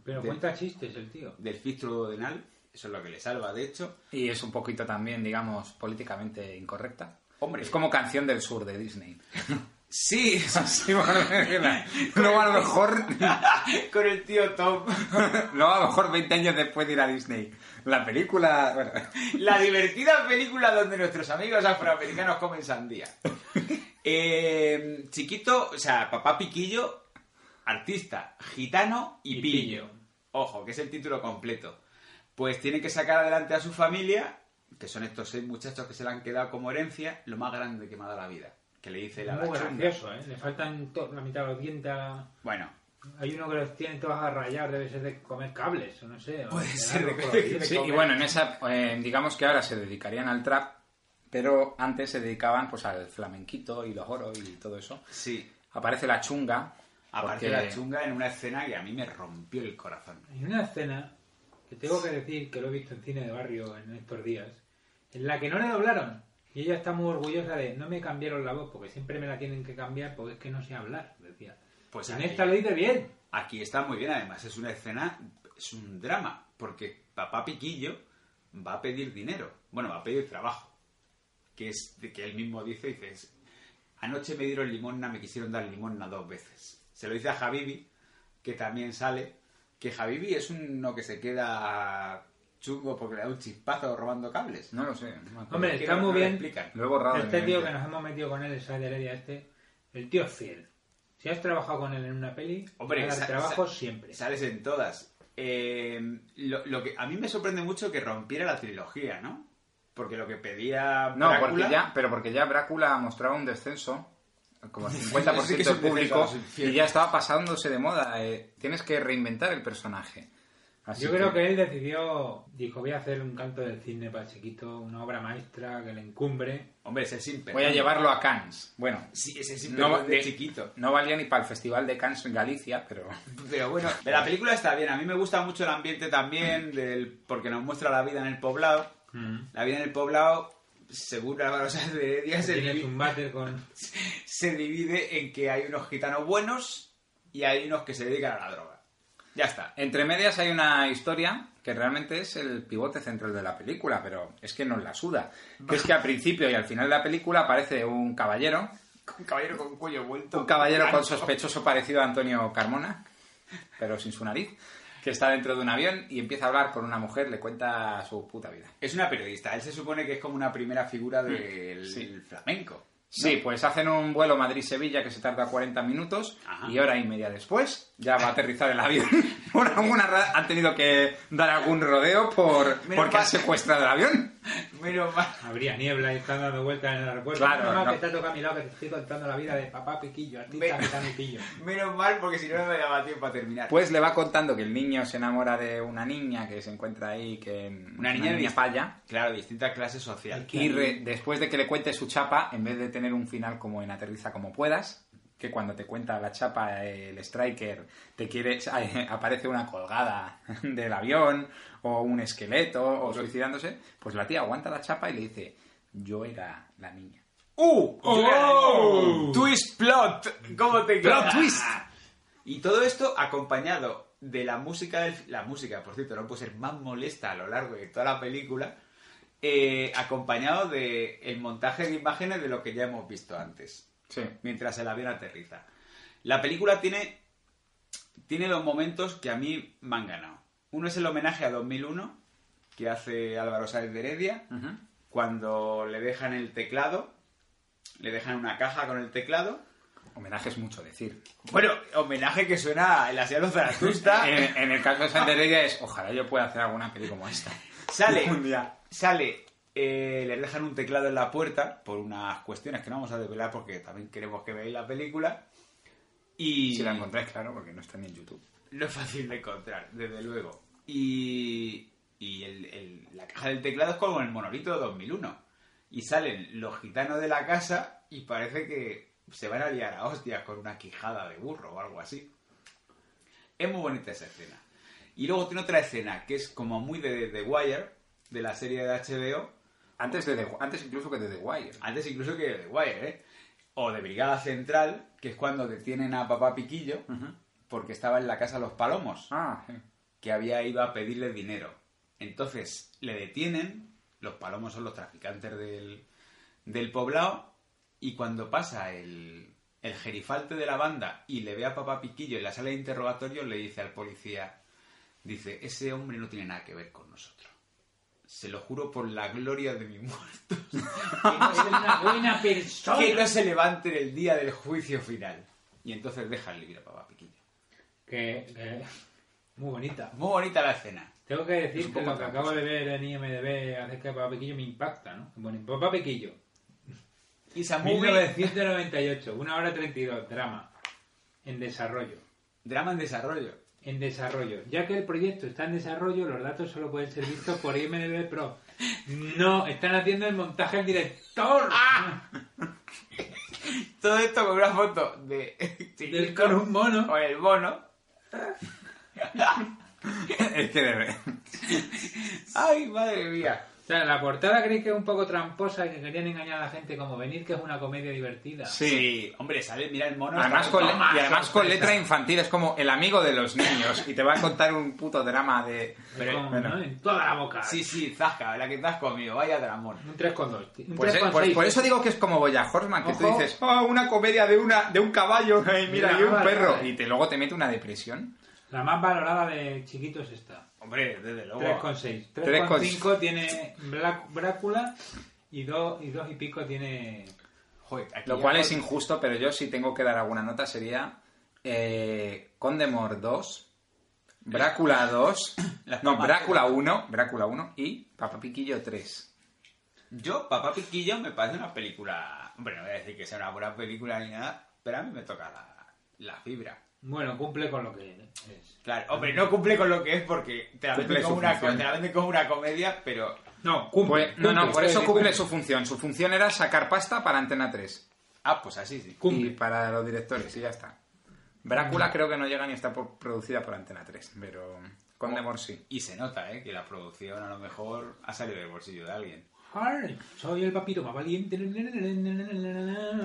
Pero De- cuenta chistes el tío. del filtro duodenal. Eso es lo que le salva, de hecho. Y es un poquito también, digamos, políticamente incorrecta. Hombre. Es como canción del sur de Disney. Sí, Sí, bueno, Luego a lo mejor, con el tío Tom. luego a lo mejor 20 años después de ir a Disney. La película, bueno, La divertida película donde nuestros amigos afroamericanos comen sandía. Eh, chiquito, o sea, papá Piquillo, artista, gitano y, Y pillo. pillo. Ojo, que es el título completo. Pues tiene que sacar adelante a su familia, que son estos seis muchachos que se le han quedado como herencia, lo más grande que me ha dado la vida. Que le dice la Muy gracioso, ¿eh? Le faltan la mitad de los dientes a la- Bueno, Hay uno que los tiene todos a rayar, debe ser de comer cables, o no sé. o Puede de ser de- ahí. Sí, y bueno, en esa, eh, digamos que ahora se dedicarían al trap, pero antes se dedicaban pues al flamenquito y los oros y todo eso. sí. Aparece la chunga. Aparece porque- la chunga en una escena que a mí me rompió el corazón. Hay una escena que tengo que decir que lo he visto en cine de barrio en estos días, en la que no le doblaron. Y ella está muy orgullosa de no me cambiaron la voz porque siempre me la tienen que cambiar porque es que no sé hablar, decía. Pues en aquí- esta lo dice bien. Aquí está muy bien, además es una escena, es un drama, porque papá Piquillo va a pedir dinero, bueno, va a pedir trabajo, que es de que él mismo dice, dice, anoche me dieron limosna, me quisieron dar limosna dos veces. Se lo dice a Javibi, que también sale, que Javibi es uno que se queda chungo porque le da un chispazo robando cables. No lo sé. no. Hombre, está muy bien. Lo he borrado Este tío que nos hemos metido con él, el Sai de Heredia este, el tío es fiel. Si has trabajado con él en una peli, Hombre, trabajo sa- siempre. Sales en todas. Eh, lo, lo que a mí me sorprende mucho que rompiera la trilogía, ¿no? Porque lo que pedía No, Drácula- porque ya, pero porque ya Brácula mostraba un descenso, como el Sí 50% que es del público, y ya estaba pasándose de moda. eh, tienes que reinventar el personaje. Así Yo creo que él decidió, dijo, voy a hacer un canto del cine para chiquito, una obra maestra que le encumbre. Hombre, es el sin Voy a llevarlo a Cannes. Bueno, Sí, ese sin no, de de- chiquito. no valía ni para el Festival de Cannes en Galicia, pero... Pero bueno, la película está bien. A mí me gusta mucho el ambiente también, del, porque nos muestra la vida en el poblado. La vida en el poblado, según Álvaro Sáenz de Heredia, se divide, un váter con... se divide en que hay unos gitanos buenos y hay unos que se dedican a la droga. Ya está. Entre medias hay una historia que realmente es el pivote central de la película, pero es que nos la suda. Que es que al principio y al final de la película aparece un caballero, Un caballero con cuello vuelto. un caballero con sospechoso parecido a Antonio Carmona, pero sin su nariz, que está dentro de un avión y empieza a hablar con una mujer, le cuenta su puta vida. Es una periodista. Él se supone que es como una primera figura del Sí. flamenco. Sí, pues hacen un vuelo Madrid-Sevilla que se tarda 40 minutos y hora y media después ya va a aterrizar el avión. Por alguna han tenido que dar algún rodeo por Menos porque han mal. secuestrado el avión. Menos mal. Habría niebla y están dando vueltas en el aeropuerto. Claro, no, no. que te ha tocado a mi lado que te estoy contando la vida de papá Piquillo, artista gitano y pillo. Menos mal, porque si no, no me daba tiempo a terminar. Pues le va contando que el niño se enamora de una niña que se encuentra ahí, que Una niña de- palla. Claro, distinta clase social. Y re- después de que le cuente su chapa, en vez de tener un final como en Aterriza como puedas, que cuando te cuenta la chapa el striker te quiere aparece una colgada del avión o un esqueleto o suicidándose, pues la tía aguanta la chapa y le dice, yo era la niña. ¡Uh! ¡Oh! ¡Twist plot! ¿Cómo te queda? ¡Plot twist! Y todo esto acompañado de la música del... La música, por cierto, no puede ser más molesta a lo largo de toda la película, eh, acompañado de el montaje de imágenes de lo que ya hemos visto antes. Sí. Mientras el avión aterriza. La película tiene... Tiene dos momentos que a mí me han ganado. Uno es el homenaje a 2001, que hace Álvaro Sáenz de Heredia, cuando le dejan el teclado, le dejan una caja con el teclado. Homenaje es mucho decir. Bueno, homenaje que suena en la Sierra de Zaratustra. en, en el caso de Santa Heredia es, ojalá yo pueda hacer alguna peli como esta. Sale, Un día. sale, eh, le dejan un teclado en la puerta por unas cuestiones que no vamos a desvelar porque también queremos que veáis la película. Y Si la encontráis, claro, porque no está ni en YouTube. no es fácil de encontrar, desde luego. Y, y el- el- la caja del teclado es como el monolito de 2001. Y salen los gitanos de la casa y parece que se van a liar a hostias con una quijada de burro o algo así. Es muy bonita esa escena. Y luego tiene otra escena que es como muy de The Wire, de la serie de HBO. Antes, de The- antes incluso que de The Wire. Antes incluso que de The Wire, ¿eh? O de Brigada Central, que es cuando detienen a papá Piquillo porque estaba en la casa Los Palomos, Ah, sí. que había ido a pedirle dinero. Entonces le detienen, los Palomos son los traficantes del, del poblado, y cuando pasa el, el gerifalte de la banda y le ve a papá Piquillo en la sala de interrogatorio, le dice al policía, dice, ese hombre no tiene nada que ver con nosotros. Se lo juro por la gloria de mi muerto. Que no es una buena persona. que no se levante en el día del juicio final. Y entonces deja libre a papá Piquillo. Que, que- Muy bonita. Muy bonita la escena. Tengo que decir un que lo que acabo de ver en IMDB acerca de Papá Piquillo me impacta, ¿no? Bueno, Papá Piquillo. Y esa movie- 1998, una hora 32, drama. En desarrollo. Drama en desarrollo. En desarrollo. Ya que el proyecto está en desarrollo, los datos solo pueden ser vistos por IMDB Pro. No, están haciendo el montaje el director. ¡Ah! Todo esto con una foto de Del- con un mono. Con el mono. es que debe. Ay, madre mía. O sea, la portada creí que es un poco tramposa y que querían engañar a la gente como venir que es una comedia divertida. Sí. hombre, sale, mira el mono. Además con, le- y además con letra infantil, es como el amigo de los niños y te va a contar un puto drama de... Pero, Bueno. ¿no? En toda la boca. Sí, sí, zasca, la que te has comido, vaya dramón. Un 3,2. Un Pues, eh, 3,6. pues por eso digo que es como Boya Horseman, que tú Ojo. dices, oh, una comedia de una de un caballo, ay, mira, Mira, y un vale, perro, vale. y te, luego te mete una depresión. La más valorada de chiquitos está. Hombre, desde luego. 3,6. 3,6. 3,5 tiene Black- Brácula y 2 y, dos y pico tiene... Joder, aquí Lo cual es injusto, pero yo si tengo que dar alguna nota sería eh, Condemor 2, Brácula 2, Las no, Brácula 1, Brácula 1 y Papá Piquillo 3. Yo, Papá Piquillo, me parece una película. Hombre, no voy a decir que sea una buena película ni nada, pero a mí me toca la, la fibra. Bueno, cumple con lo que es. Claro, hombre, no cumple con lo que es porque te la Cumple venden como, una, función. te la venden como una comedia, pero. No, Pues- no, no, por eso cumple cumple. su función. Su función era sacar pasta para Antena 3. Ah, pues así sí. Y para los directores, y ya está. Brácula creo que no llega ni está por- producida por Antena 3, pero Condemor sí. Y se nota, ¿eh? Que la producción a lo mejor ha salido del bolsillo de alguien. Soy el papiro más valiente.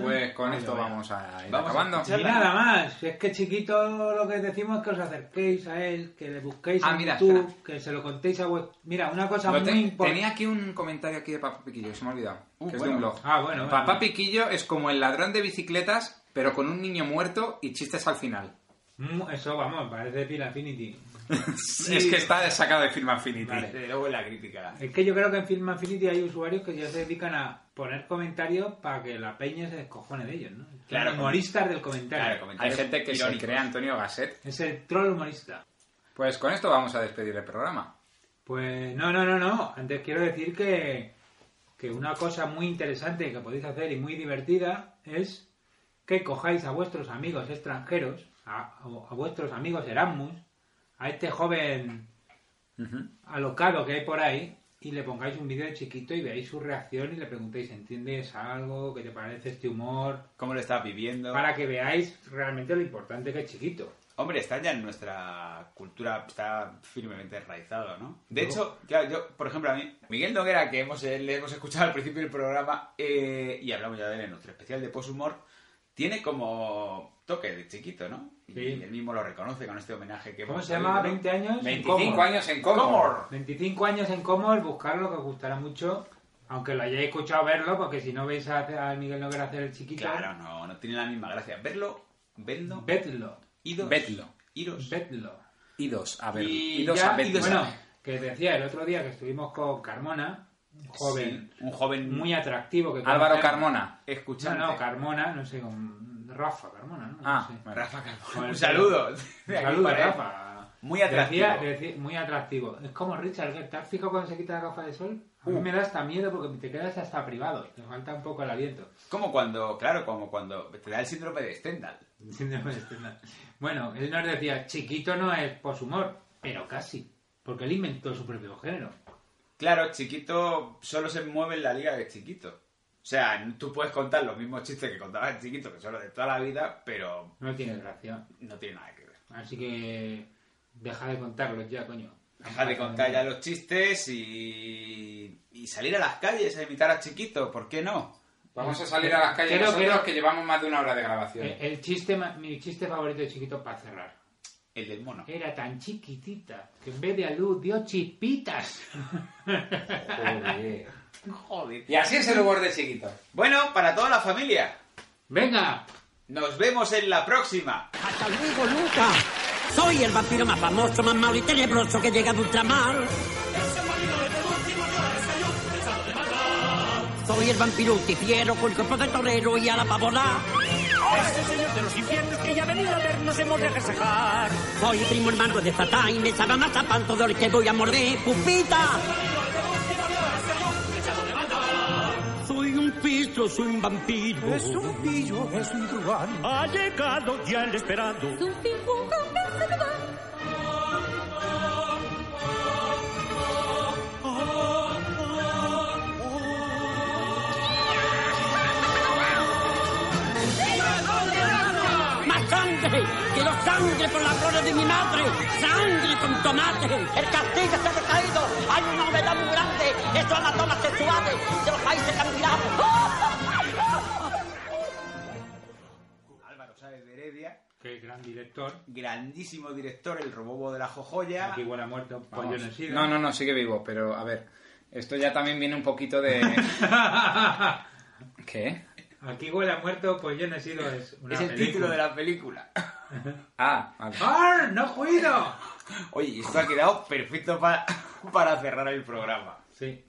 Pues con esto vamos a ir Vamos a acabando. Y nada más, es que chiquito lo que decimos es que os acerquéis a él, que le busquéis Ah, en mira, YouTube, que se lo contéis a vuestro... Mira, una cosa Lo muy te- importante... tenía aquí un comentario aquí de Papá Piquillo, se me ha olvidado. Uh, que es de un blog. Ah, bueno, Papá bueno. Piquillo es como el ladrón de bicicletas, pero con un niño muerto y chistes al final. Mm, Eso, vamos, parece Pil Affinity. Es que está sacado de Film Affinity. Vale. Desde luego en la crítica. Es que yo creo que en Film Affinity hay usuarios que ya se dedican a poner comentarios para que la peña se descojone de ellos, ¿no? Claro, humoristas del comentario. Claro, Hay gente que se irónicos. cree Antonio Gasset. Es el troll humorista. Pues con esto vamos a despedir el programa. Pues no, no, no, no. Antes quiero decir que, que una cosa muy interesante que podéis hacer y muy divertida es que cojáis a vuestros amigos extranjeros, a, a vuestros amigos Erasmus, a este joven alocado que hay por ahí y le pongáis un vídeo de chiquito y veáis su reacción y le preguntéis, ¿entiendes algo? ¿Qué te parece este humor? ¿Cómo lo estás viviendo? Para que veáis realmente lo importante que es chiquito. Hombre, está ya en nuestra cultura, está firmemente enraizado, ¿no? De No. hecho, claro, yo, por ejemplo, a mí, Miguel Noguera, que hemos, eh, le hemos escuchado al principio del programa, eh, y hablamos ya de él en nuestro especial de post-humor, tiene como toque de chiquito, ¿no? Y Sí. él mismo lo reconoce con este homenaje que ¿Cómo hemos se llama? oído. 20 años. en 25 Comor. años en Comor. 25 años en Comor, buscarlo, que os gustará mucho. Aunque lo hayáis escuchado verlo, porque si no veis a, a Miguel Noguera hacer el chiquito, Claro, no, no tiene la misma gracia. Verlo, vedlo, vedlo. idos, Vedlo. iros. Vedlo. Idos, a ver. Y idos ya- a verlo. bueno, que decía el otro día que estuvimos con Carmona, un joven Sí, un joven muy atractivo. que Álvaro. Carmona. No, escuchante. no, Carmona, no sé, con Rafa Carmona, ¿no? No Ah, sé. bueno. Rafa Carmona. Un saludo. Un saludo. Rafa. Muy atractivo. Decía- decía- muy atractivo. Es como Richard, que ¿te has fijado cuando se quita la gafa de sol? A mí Uh. me da hasta miedo porque te quedas hasta privado. Te falta un poco el aliento. Como cuando, claro, como cuando te da el síndrome de Stendhal. Síndrome de Stendhal. Bueno, él nos decía, chiquito no es poshumor, pero casi. Porque él inventó su propio género. Claro, chiquito solo se mueve en la liga de chiquito. O sea, tú puedes contar los mismos chistes que contabas en chiquito, que son los de toda la vida, pero No tiene gracia. no tiene nada que ver. Así que deja de contarlos ya, coño. Deja de contar ya los chistes y, y salir a las calles a imitar a chiquito, ¿por qué no? Vamos a salir a las calles Creo- nosotros creo- que llevamos más de una hora de grabación. El, el chiste, mi chiste favorito de chiquito para cerrar. El del mono. Era tan chiquitita que en vez de a luz dio chispitas. Joder. Joder. Y así es el humor de chiquito. Bueno, para toda la familia. Venga, Nos vemos en la próxima. ¡Hasta luego, Luca! Soy el vampiro más famoso, más malo y tenebroso que llega de ultramar. Soy el vampiro fiero con cuerpo de torero y a la pavona. Este señor de los infiernos que ya ha venido a vernos hemos de festejar. Soy primo hermano de Satán y me sabe más a pan todo el que voy a morder. ¡Pupita! Soy un pistro, soy un vampiro. Es un pillo, es un truán. Ha llegado ya el esperado. ¡Más sangre por la gloria de mi madre. Sangre con tomate. El castigo está decaído. Hay una novedad muy grande. Eso es la toma sexuales de los países candidatos. Álvaro Sáez de Heredia, Qué gran director. grandísimo director, el robobo de la jojoya. Aquí huele a muerto. Vamos. Pollo en el SIDA. No, no, no, sigue vivo, pero a ver, esto ya también viene un poquito de... ¿Qué? Aquí huele a muerto, pues yo no he sido. Es, una Es el película. título de la película. Ah, vale. ¡No cuido! Oye, esto ha quedado perfecto pa- para cerrar el programa. Sí.